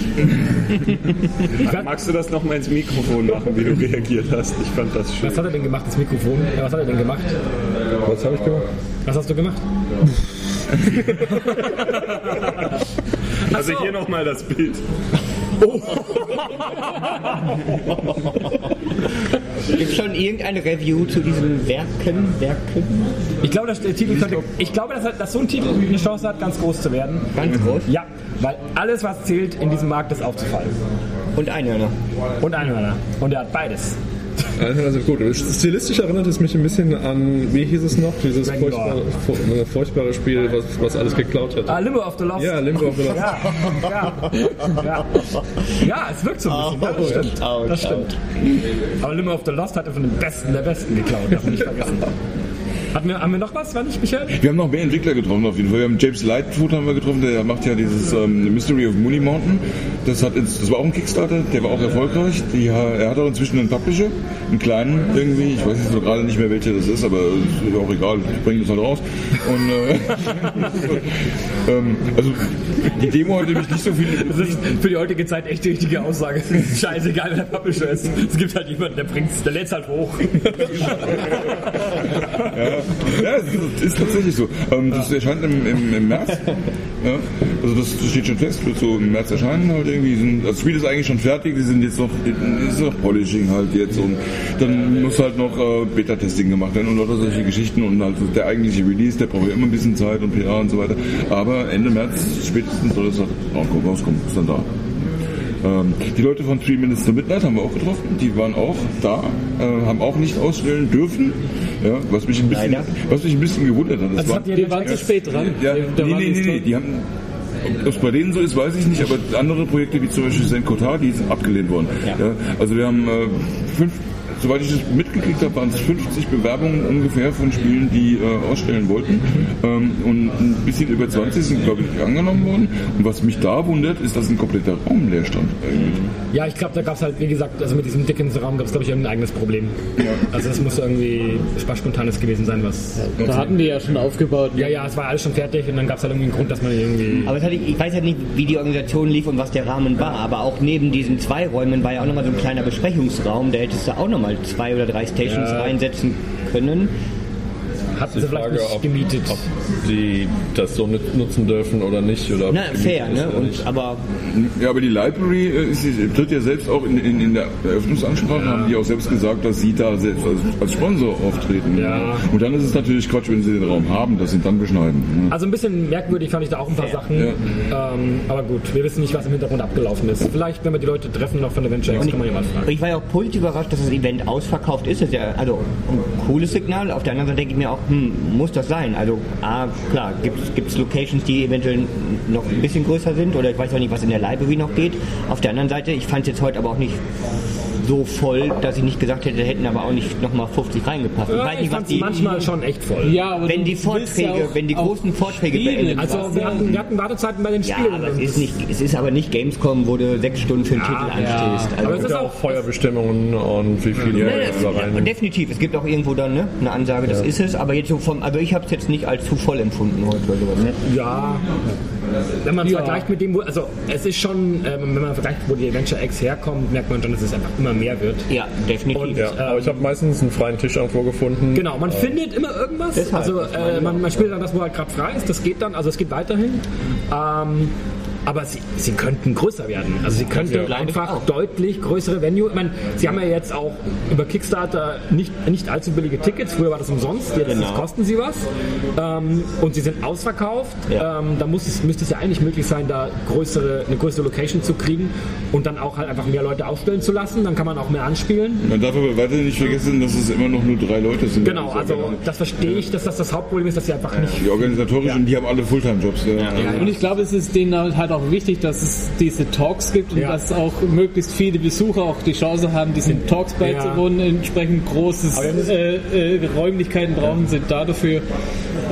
<laughs> Magst du das nochmal ins Mikrofon machen, wie du reagiert hast? Ich fand das schön. Was hat er denn gemacht, das Mikrofon? Ja, was hat er denn gemacht? Was habe ich gemacht? Was hast du gemacht? <laughs> Also hier nochmal das Bild. Gibt es schon irgendeine Review zu diesen Werken? Werken? Ich glaube, dass der Titel könnte, ich glaube, dass, dass so ein Titel eine Chance hat, ganz groß zu werden. Ganz groß. Ja, weil alles, was zählt, in diesem Markt ist aufzufallen. Und Einhörner. Und Einhörner. Und er hat beides. Also gut, stilistisch erinnert es mich ein bisschen an, wie hieß es noch, dieses furchtbare, fu- äh, furchtbare Spiel, was, was alles geklaut hat. Ah, Limbo of the Lost. Ja, Limbo of the Lost. Ja, ja, ja. ja, es wirkt so ein bisschen. Das stimmt. Das stimmt. Aber Limbo of the Lost hatte von den Besten der Besten geklaut, darf man nicht vergessen. Hatten wir, haben wir noch was? War nicht Michael? Wir haben noch mehr Entwickler getroffen auf jeden Fall. Wir haben James Lightfoot haben wir getroffen, der macht ja dieses ähm, Mystery of Mooney Mountain. Das, hat das war auch ein Kickstarter, der war auch erfolgreich. Die, er hat auch inzwischen einen Publisher, einen kleinen irgendwie. Ich weiß jetzt noch gerade nicht mehr, welcher das ist, aber ist auch egal. Ich bringe das halt raus. Und, äh, <laughs> ähm, also die Demo hat nämlich nicht so viel. Das ist für die heutige Zeit echt die richtige Aussage. Es ist scheißegal, wer der Publisher ist. Es gibt halt jemanden, der bringt's, der lädt's halt hoch. <laughs> Ja, es ist, tatsächlich so. Ähm, das erscheint im, im, im März. Ja, also das steht schon fest, wird so im März erscheinen halt irgendwie. Sind, das Spiel ist eigentlich schon fertig, die sind jetzt noch, ist noch Polishing halt jetzt und dann muss halt noch äh, Beta-Testing gemacht werden und lauter solche Geschichten und halt der eigentliche Release, der braucht ja immer ein bisschen Zeit und PA und so weiter. Aber Ende März spätestens soll rauskommen, rauskommen, ist dann da. Ähm, die Leute von Three Minutes to Midnight haben wir auch getroffen. Die waren auch da, äh, haben auch nicht ausstellen dürfen. Ja, was mich ein bisschen, Leider. was mich ein bisschen gewundert hat. Das Also war, Wir waren zu spät dran. ja, Da nee, nee, nee, nee, die haben, ob es bei denen so ist, weiß ich nicht, aber andere Projekte wie zum Beispiel Zen Kotar, die sind abgelehnt worden. Ja. Ja, also wir haben äh, fünf, soweit ich das mitgekriegt habe, waren es 50 Bewerbungen ungefähr von Spielen, die äh, ausstellen wollten. Ähm, und ein bisschen über 20 sind, glaube ich, angenommen worden. Und was mich da wundert, ist, dass ein kompletter Raum leer stand eigentlich. Ja, ich glaube, da gab es halt, wie gesagt, also mit diesem Dickens-Raum gab es, glaube ich, irgendein eigenes Problem. Also das muss irgendwie was Spontanes gewesen sein, was... Da hatten die ja schon aufgebaut. Ja, ja, es war alles schon fertig und dann gab es halt irgendwie einen Grund, dass man irgendwie... Aber hat, ich weiß ja nicht, wie die Organisation lief und was der Rahmen war, aber auch neben diesen zwei Räumen war ja auch nochmal so ein kleiner Besprechungsraum, da hättest du auch nochmal zwei oder drei Stations Ja. reinsetzen können. Hatten Die sie vielleicht Frage, nicht ob, gemietet. ob die das so nut- nutzen dürfen oder nicht. Oder Na, fair, ne? Und, aber Ja, aber die Library äh, tritt ja selbst auch in, in, in der Eröffnungsansprache, haben die auch selbst gesagt, dass sie da selbst als, als Sponsor auftreten. Ja. Und dann ist es natürlich Quatsch, wenn sie den Raum haben, das sind dann beschneiden. Ne? Also ein bisschen merkwürdig fand ich da auch ein paar Sachen. Ähm, aber gut, wir wissen nicht, was im Hintergrund abgelaufen ist. Vielleicht, wenn wir die Leute treffen noch von der Venture X, kann man ja mal fragen. ich war ja auch positiv überrascht, dass das Event ausverkauft ist. Das ist ja also ein cooles Signal. Auf der anderen Seite denke ich mir auch, hm, muss das sein? Also, ah, klar, gibt es Locations, die eventuell noch ein bisschen größer sind oder ich weiß auch nicht, was in der Library noch geht. Auf der anderen Seite, ich fand es jetzt heute aber auch nicht so voll, dass ich nicht gesagt hätte, hätten aber auch nicht nochmal 50 reingepasst. Ich Ja, weiß ich nicht, was fand die, manchmal schon echt voll. Ja, aber wenn die Vorträge, ja wenn die großen Vorträge spielen. beendet Also waren. wir hatten, wir hatten Wartezeiten bei den Ja, Spielen. aber es ist, nicht, es ist aber nicht Gamescom, wo du sechs Stunden für einen Titel anstehst. Also, Aber es gibt auch auch- Feuerbestimmungen und wie viele Ja, Leute das, da ja, rein. definitiv. Es gibt auch irgendwo dann ne, eine Ansage, das ist es. Aber jetzt so vom, also ich habe es jetzt nicht als zu voll empfunden heute oder sowas. Ne? Ja, wenn man es Ja. vergleicht mit dem, wo, also es ist schon, ähm, wenn man vergleicht, wo die Adventure X herkommt, merkt man schon, dass es einfach immer mehr wird. Ja, definitiv. Und, Ja, aber ich habe meistens einen freien Tisch irgendwo gefunden. Genau, man findet immer irgendwas. Deshalb, also äh, man, man spielt dann das, wo halt gerade frei ist. Das geht dann, also es geht weiterhin. Ähm, aber sie, sie könnten größer werden. Also sie könnten Ja. einfach Auch. deutlich größere Venue. Ich meine, sie haben ja jetzt auch über Kickstarter nicht, nicht allzu billige Tickets. Früher war das umsonst, jetzt Genau. kosten sie was. Ähm, und sie sind ausverkauft. Ja. Ähm, da muss es, müsste es ja eigentlich möglich sein, da größere, eine größere Location zu kriegen und dann auch halt einfach mehr Leute aufstellen zu lassen. Dann kann man auch mehr anspielen. Man darf aber weiterhin nicht vergessen, dass es immer noch nur drei Leute sind. Genau, also ja- das verstehe ich, dass das das Hauptproblem ist, dass sie einfach nicht Die organisatorischen, die haben alle Fulltime-Jobs. Ja. Und ich glaube, es ist denen halt auch wichtig, dass es diese Talks gibt und Ja. dass auch möglichst viele Besucher auch die Chance haben, diesen Talks beizuwohnen. Entsprechend großes äh, äh, Räumlichkeiten brauchen sind da dafür.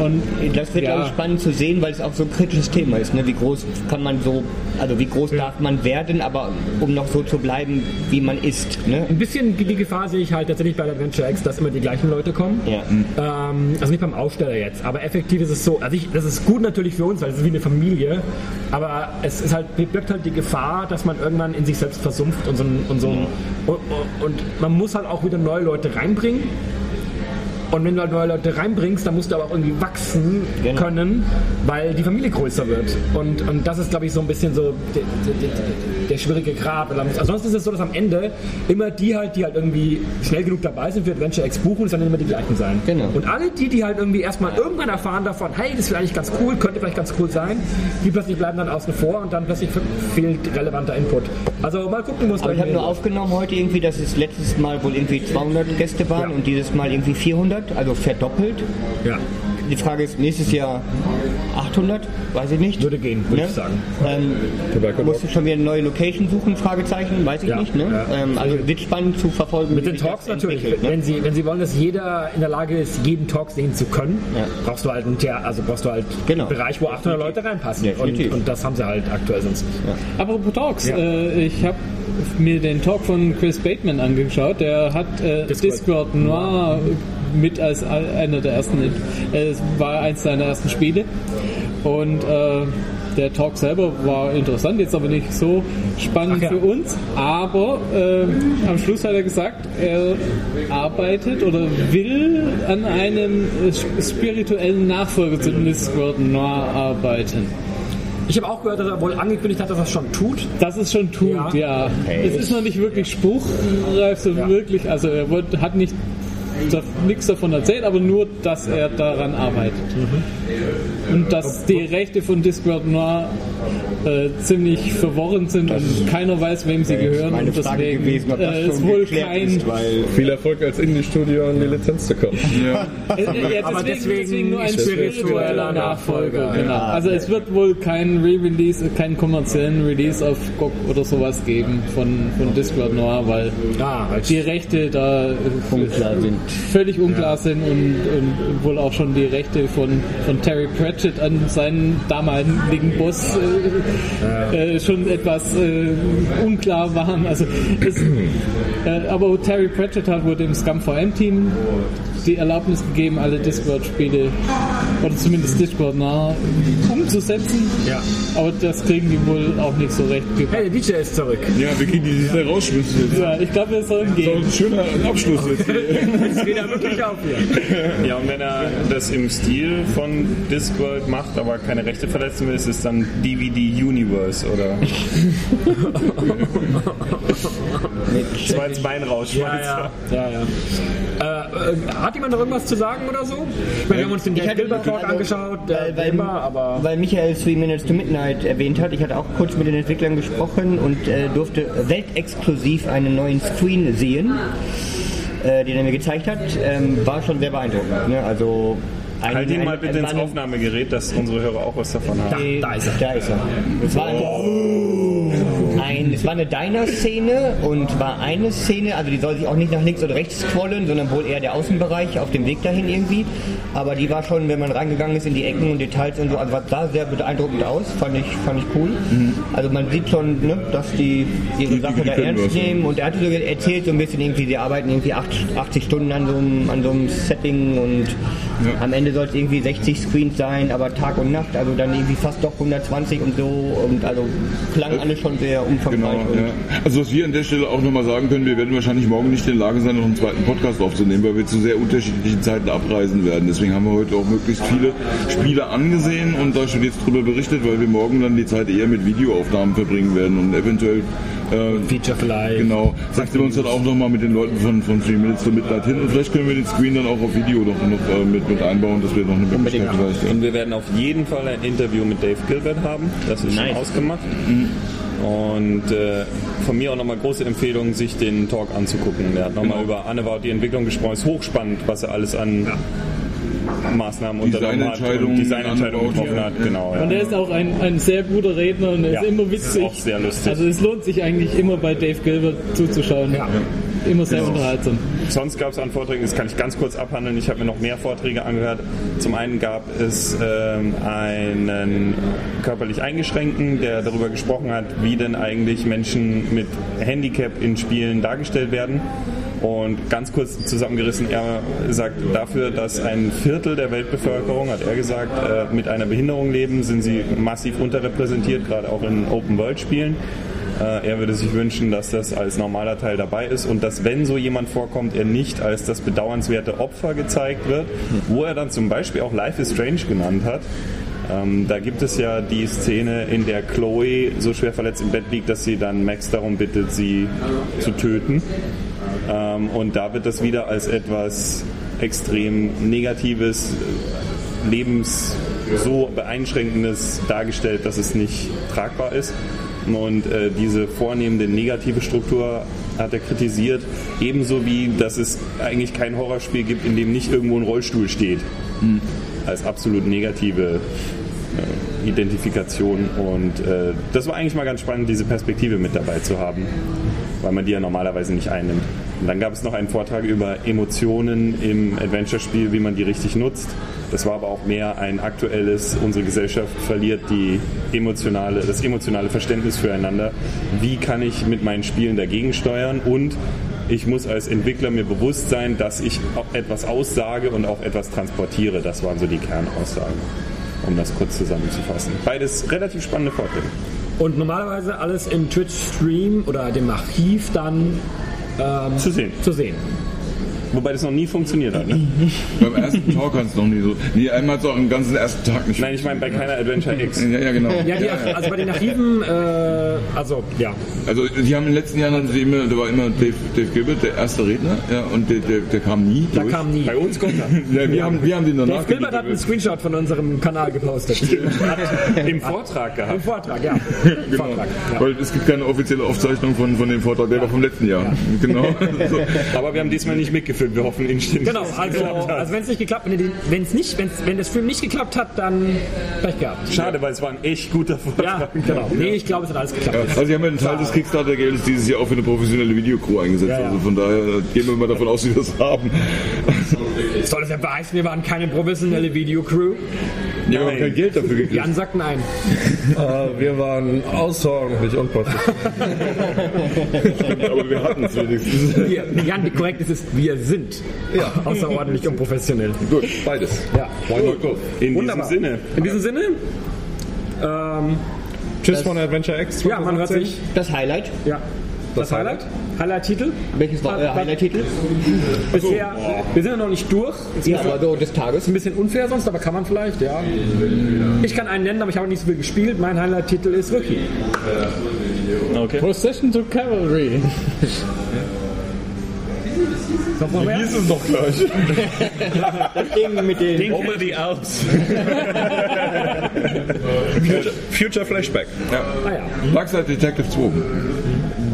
Und Das wird, Ja. ich, spannend zu sehen, weil es auch so ein kritisches Thema ist. Ne? Wie groß kann man so, also wie groß darf man werden, aber um noch so zu bleiben, wie man ist. Ne? Ein bisschen die Gefahr sehe ich halt tatsächlich bei der Adventure X, dass immer die gleichen Leute kommen. Ja. Ähm, also nicht beim Aussteller jetzt, aber effektiv ist es so. Also ich, das ist gut natürlich für uns, weil es ist wie eine Familie. Aber es ist halt, birgt halt die Gefahr, dass man irgendwann in sich selbst versumpft und so und, so ein, und, und man muss halt auch wieder neue Leute reinbringen. Und wenn du halt neue Leute reinbringst, dann musst du aber auch irgendwie wachsen Genau. können, weil die Familie größer wird. Und, und das ist, glaube ich, so ein bisschen so der, der, der, schwierige Grad. Ansonsten ist es so, dass am Ende immer die halt, die halt irgendwie schnell genug dabei sind für Adventure X buchen, es werden immer die gleichen sein. Genau. Und alle die, die halt irgendwie erstmal irgendwann erfahren davon, hey, das wäre eigentlich ganz cool, könnte vielleicht ganz cool sein, die plötzlich bleiben dann außen vor und dann plötzlich fehlt relevanter Input. Also mal gucken, es Aber ich habe nur aufgenommen heute irgendwie, dass es letztes Mal wohl irgendwie 200 Gäste waren Ja. und dieses Mal irgendwie 400, also verdoppelt. Ja, Die Frage ist, nächstes Jahr 800? Weiß ich nicht. würde gehen, würde Ne? ich sagen. Ähm, musst du schon wieder eine neue Location suchen? Fragezeichen, weiß ich Ja, nicht. Ne? ja. Ähm, also wird spannend zu verfolgen. Mit den Talks natürlich. Ne? Wenn Sie, wenn Sie wollen, dass jeder in der Lage ist, jeden Talk sehen zu können, Ja. brauchst du halt einen, Thea- also brauchst du halt Genau. einen Bereich, wo 800 Leute reinpassen. Und, und das haben sie halt aktuell sonst nicht. Apropos Talks, Ja. äh, ich habe mir den Talk von Chris Bateman angeschaut. Der hat äh, Discord. Discord. Noir mit als einer der ersten, äh, es war eins seiner ersten Spiele. Und äh, der Talk selber war interessant, jetzt aber nicht so spannend ja. für uns. Aber äh, am Schluss hat er gesagt, er arbeitet oder will an einem spirituellen Nachfolger zu Discord Noir arbeiten. Ich habe auch gehört, dass er wohl angekündigt hat, dass er es schon tut. Das ist schon tut, Ja. ja. Es ist noch nicht wirklich spruchreif, so wirklich. Also er hat nicht nichts davon erzählt, aber nur, dass er daran arbeitet. Und dass die Rechte von Discworld Noir äh, ziemlich verworren sind und keiner weiß, wem sie gehören. meine und Frage deswegen gewesen, ob das äh, schon ist wohl kein. ist, weil Viel Erfolg als Indie-Studio an die Lizenz zu kommen. <laughs> Äh, äh, ja, Aber deswegen, deswegen deswegen nur ein spiritueller Nachfolger. Genau. Also es wird wohl keinen Re-Release, keinen kommerziellen Release auf GOG oder sowas geben von, von Discworld Noir, weil Ah, die Rechte da unklar sind. Völlig unklar sind und, und wohl auch schon die Rechte von, von Terry Pratchett an seinen damaligen Boss äh, äh, schon etwas äh, unklar waren. Also es, äh, aber Terry Pratchett hat wohl dem Scum VM-Team die Erlaubnis gegeben, alle Discord-Spiele oder zumindest Discord nah umzusetzen. Ja. Aber das kriegen die wohl auch nicht so recht gebacken. Hey, der DJ ist zurück. Ja, wir kriegen die sich da rausschmissen jetzt. Ja, ich glaube, wir sollen Das gehen. ist ein schöner Abschluss jetzt. <laughs> Jetzt geht er wirklich auf hier. Ja, und wenn er das im Stil von Discworld macht, aber keine Rechte verletzen will, ist es dann DVD Universe oder <laughs> ins Bein raus, Ja, Schweizer. ja, ja, ja. Äh, äh, hat jemand noch irgendwas zu sagen oder so? Ich meine, wir haben uns den hatte Gilbert Talk angeschaut, weil, weil, Gamer, aber weil Michael Three Minutes to Midnight erwähnt hat. Ich hatte auch kurz mit den Entwicklern gesprochen und äh, durfte weltexklusiv einen neuen Screen sehen, äh, den er mir gezeigt hat. Ähm, war schon sehr beeindruckend. Ne? Also ein, Halt ihn mal bitte ins Aufnahmegerät, dass unsere Hörer auch was davon haben. Die- da ist er. Da ist er. Es war, ein, es war eine Diner-Szene und war eine Szene, also die soll sich auch nicht nach links oder rechts scrollen, sondern wohl eher der Außenbereich auf dem Weg dahin irgendwie. Aber die war schon, wenn man reingegangen ist in die Ecken und Details und so, also war- sah sehr beeindruckend aus, fand ich, fand ich cool. Also man sieht schon, ne, dass die ihre Die- Sache die da ernst was, ja. nehmen und er hatte so erzählt so ein bisschen irgendwie, sie arbeiten irgendwie acht- 80 Stunden an so einem, an so einem Setting und am Ende soll es irgendwie 60 Screens sein, aber Tag und Nacht, also dann irgendwie fast doch 120 und so und also klang alles schon sehr umfangreich. Genau, und ja. Also was wir an der Stelle auch nochmal sagen können, wir werden wahrscheinlich morgen nicht in der Lage sein, noch einen zweiten Podcast aufzunehmen, weil wir zu sehr unterschiedlichen Zeiten abreisen werden. Deswegen haben wir heute auch möglichst viele Spiele angesehen und da schon jetzt drüber berichtet, weil wir morgen dann die Zeit eher mit Videoaufnahmen verbringen werden und eventuell äh, Feature vielleicht. Genau, setzen wir uns dann auch nochmal mit den Leuten von, von Three Minutes to Midnight hin und vielleicht können wir den Screen dann auch auf Video noch, noch äh, mit, mit einbauen, dass wir noch eine Möglichkeit ja. vielleicht. Ja. Und wir werden auf jeden Fall ein Interview mit Dave Gilbert haben. Das ist schon Nice. ausgemacht. Und äh, von mir auch nochmal große Empfehlung, sich den Talk anzugucken. Der hat nochmal über Annewa und die Entwicklung gesprochen. Ist hochspannend, was er alles an Maßnahmen unternommen hat und Designentscheidungen getroffen ja. hat. Genau, Und er ja. ist auch ein, ein sehr guter Redner und er Ja, ist immer das ist witzig. auch sehr lustig. Also es lohnt sich eigentlich immer bei Dave Gilbert zuzuschauen. Ja. Immer sehr unterhaltsam. Sonst gab es an Vorträgen, das kann ich ganz kurz abhandeln, ich habe mir noch mehr Vorträge angehört. Zum einen gab es ähm, einen körperlich Eingeschränkten, der darüber gesprochen hat, wie denn eigentlich Menschen mit Handicap in Spielen dargestellt werden. Und ganz kurz zusammengerissen, er sagt, dafür, dass ein Viertel der Weltbevölkerung, hat er gesagt, äh, mit einer Behinderung leben, sind sie massiv unterrepräsentiert, gerade auch in Open-World-Spielen. Äh, Er würde sich wünschen, dass das als normaler Teil dabei ist und dass, wenn so jemand vorkommt, er nicht als das bedauernswerte Opfer gezeigt wird, wo er dann zum Beispiel auch Life is Strange genannt hat. Ähm, da gibt es ja die Szene, in der Chloe so schwer verletzt im Bett liegt, dass sie dann Max darum bittet, sie zu töten. Ähm, und da wird das wieder als etwas extrem Negatives, Lebens so beeinschränkendes dargestellt, dass es nicht tragbar ist. Und äh, diese vornehmende negative Struktur hat er kritisiert, ebenso wie, dass es eigentlich kein Horrorspiel gibt, in dem nicht irgendwo ein Rollstuhl steht. Als absolut negative äh, Identifikation. Und äh, das war eigentlich mal ganz spannend, diese Perspektive mit dabei zu haben, weil man die ja normalerweise nicht einnimmt. Und dann gab es noch einen Vortrag über Emotionen im Adventure-Spiel, wie man die richtig nutzt. Das war aber auch mehr ein aktuelles, unsere Gesellschaft verliert die emotionale, das emotionale Verständnis füreinander. Wie kann ich mit meinen Spielen dagegen steuern und ich muss als Entwickler mir bewusst sein, dass ich auch etwas aussage und auch etwas transportiere. Das waren so die Kernaussagen, um das kurz zusammenzufassen. Beides relativ spannende Vorträge. Und normalerweise alles im Twitch-Stream oder dem Archiv dann ähm, Zu sehen. zu sehen. Wobei das noch nie funktioniert hat. Ne? <laughs> Beim ersten Talk hat es noch nie so. Nee, einmal hat es auch den ganzen ersten Tag nicht. Nein, ich meine bei keiner Adventure X. Ja, ja, genau. Ja, die, also bei den Archiven, äh, also ja. Also die haben in den letzten Jahren hatten sie immer, da war immer Dave, Dave Gilbert, der erste Redner, ja, und der, der, der kam nie. Da durch. kam nie. Bei uns kommt er. <laughs> ja, wir haben, wir haben den danach. Dave Gilbert hat einen Screenshot von unserem Kanal gepostet. <laughs> Im Vortrag Im gehabt. Vortrag, ja. Genau. Vortrag, ja. Weil es gibt keine offizielle Aufzeichnung von, von dem Vortrag, der war vom letzten Jahr. Genau. So. Aber wir haben diesmal nicht mitgefilmt. Wir hoffen inständig. Genau, es also, hat. also wenn es nicht geklappt, wenn, ihr den- wenn's nicht, wenn's, wenn das Film nicht geklappt hat, dann Pech gehabt. Schade, weil es war ein echt guter Ja, Vortrag. genau. Nee, ich glaube, es hat alles geklappt. Ja, also sie haben ja einen Teil des Kickstarter-Geldes dieses Jahr auch für eine professionelle Videocrew eingesetzt. Ja, ja. Also von daher gehen wir mal davon aus, dass sie das haben. Soll das ja beweisen, wir waren keine professionelle Videocrew? Ja, wir haben kein Geld dafür gekriegt. Jan sagt nein. Äh, wir waren außerordentlich unprofessionell. Aber wir hatten es wenigstens. Wir, Jan, wie korrekt ist es, wir sind Ja. außerordentlich unprofessionell. Gut, beides. Ja. Not both? In Wunderbar. diesem Sinne. In diesem Sinne, ähm, Tschüss von Adventure X. ja, man hört 2018. sich. Das Highlight. Ja. Das, Highlight? Highlight-Titel? Welches war euer Highlight-Titel? Bisher, wir sind ja noch nicht durch. Ist Ja, aber so des Tages. ist ein bisschen unfair sonst, aber kann man vielleicht, ja. Ich kann einen nennen, aber ich habe nicht so viel gespielt. Mein Highlight-Titel ist Rookie. Okay. Procession to Cavalry. Noch mal mehr? Hieß es doch gleich. <laughs> Das Ding mit den. Over the Alps. Future, Future Flashback. Ah ja. Darkside Detective 2.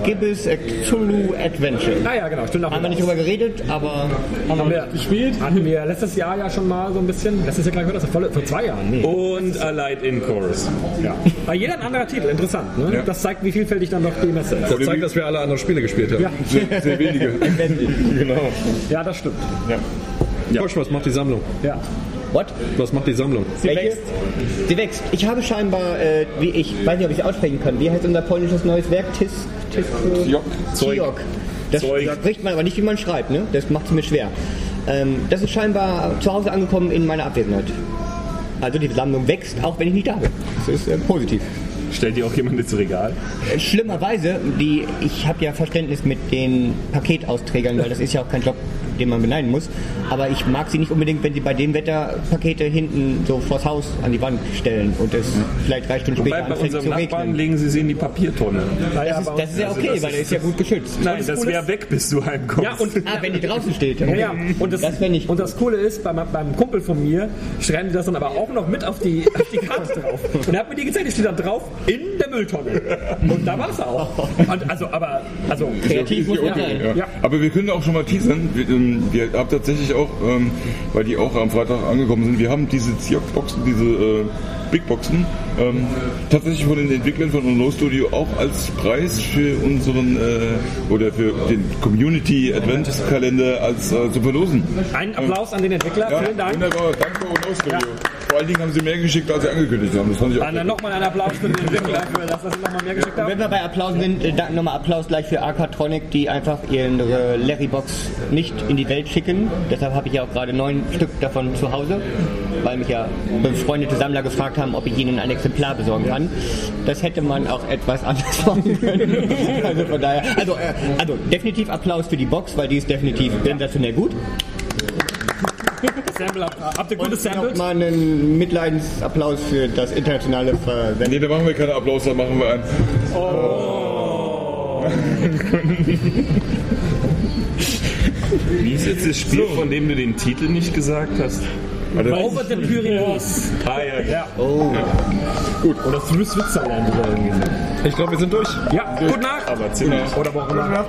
Gibbs Cthulhu Adventure. Ah ja, genau. Stimmt auch. Haben wir nicht drüber geredet, aber haben wir gespielt? Hatten wir letztes Jahr ja schon mal so ein bisschen. Letztes Jahr gleich, oder? Das vor zwei Jahren. Nee. Und A Light in Chorus. Ja. Aber jeder ein anderer Titel. Interessant, ne? Ja. Das zeigt, wie vielfältig dann doch die Messe ist. Das zeigt, dass wir alle andere Spiele gespielt haben. Ja. Sehr, sehr wenige. <laughs> <laughs> genau. Ja, das stimmt. Kosch, was macht die Sammlung? Ja. what? Was macht die Sammlung? Sie wächst. Sie wächst. Ich habe scheinbar, äh, wie ich weiß nicht, ob ich es aussprechen kann. Wie heißt unser polnisches neues Werk? Tis, tis, Jock. Tiok. Das Zeug. spricht man aber nicht, wie man schreibt, ne? Das macht es mir schwer. Ähm, das ist scheinbar zu Hause angekommen in meiner Abwesenheit. Also die Sammlung wächst, auch wenn ich nicht da bin. Das ist äh, positiv. Stellt ihr auch jemand ins Regal? Schlimmerweise, die, ich habe ja Verständnis mit den Paketausträgern, weil das ist ja auch kein Job, den man beneiden muss. Aber ich mag sie nicht unbedingt, wenn sie bei dem Wetter Pakete hinten so vors Haus an die Wand stellen und es vielleicht drei Stunden Wobei später bei anfängt unserem zu Nachbarn regnen. legen sie sie in die Papiertonne. Das ist, das ist ja okay, weil der ist ja gut geschützt. Nein, das wäre weg, bis du heimkommst. Ja, und Ah, wenn die draußen steht. Ja, ja. Und das, Das nicht und das Coole ist, beim, beim Kumpel von mir schreiben die das dann aber auch noch mit auf die, auf die Karte drauf. Und er hat mir die gezeigt, die steht da drauf in der Mülltonne. Und da war es auch. Und also, aber, also, Kreativ muss man Okay, sein. ja. Ja. Aber wir können auch schon mal teasern. Wir, ähm, wir haben tatsächlich auch, ähm, weil die auch am Freitag angekommen sind, wir haben diese Ziok-Boxen, diese äh, Big Boxen, ähm, tatsächlich von den Entwicklern von Uno Studio auch als Preis für unseren äh, oder für den Community Advent Kalender als äh, zu verlosen. ein Applaus an den Entwickler. Ja, Vielen Dank. wunderbar. Danke Uno Studio. Vor allen Dingen haben sie mehr geschickt, als sie angekündigt haben. Das fand ich auch. Dann nochmal einen Applaus für den Entwickler, für das, was sie nochmal mehr geschickt haben. Wenn wir bei Applaus sind, äh, dann nochmal Applaus gleich für Arcatronic, die einfach ihre Larry-Box nicht in die Welt schicken. Deshalb habe ich ja auch gerade neun Stück davon zu Hause, weil mich ja befreundete Sammler gefragt haben, ob ich ihnen ein Exemplar besorgen kann. Das hätte man auch etwas anders <laughs> machen können. Also von daher, also, äh, also definitiv Applaus für die Box, weil die ist definitiv sensationell gut. Sample, habt ihr gutes Sample? Nochmal einen Mitleidensapplaus für das internationale Verwenden. Nee, da machen wir keinen Applaus, da machen wir einen. Wie ist jetzt das Spiel, von dem du den Titel nicht gesagt hast? Over the Pyrenees. Ah, ja, ja. Oder through Switzerland oder irgendwie so. Ich glaube, wir sind durch. Ja, gute Nacht. Aber ziemlich. Oder wo auch immer.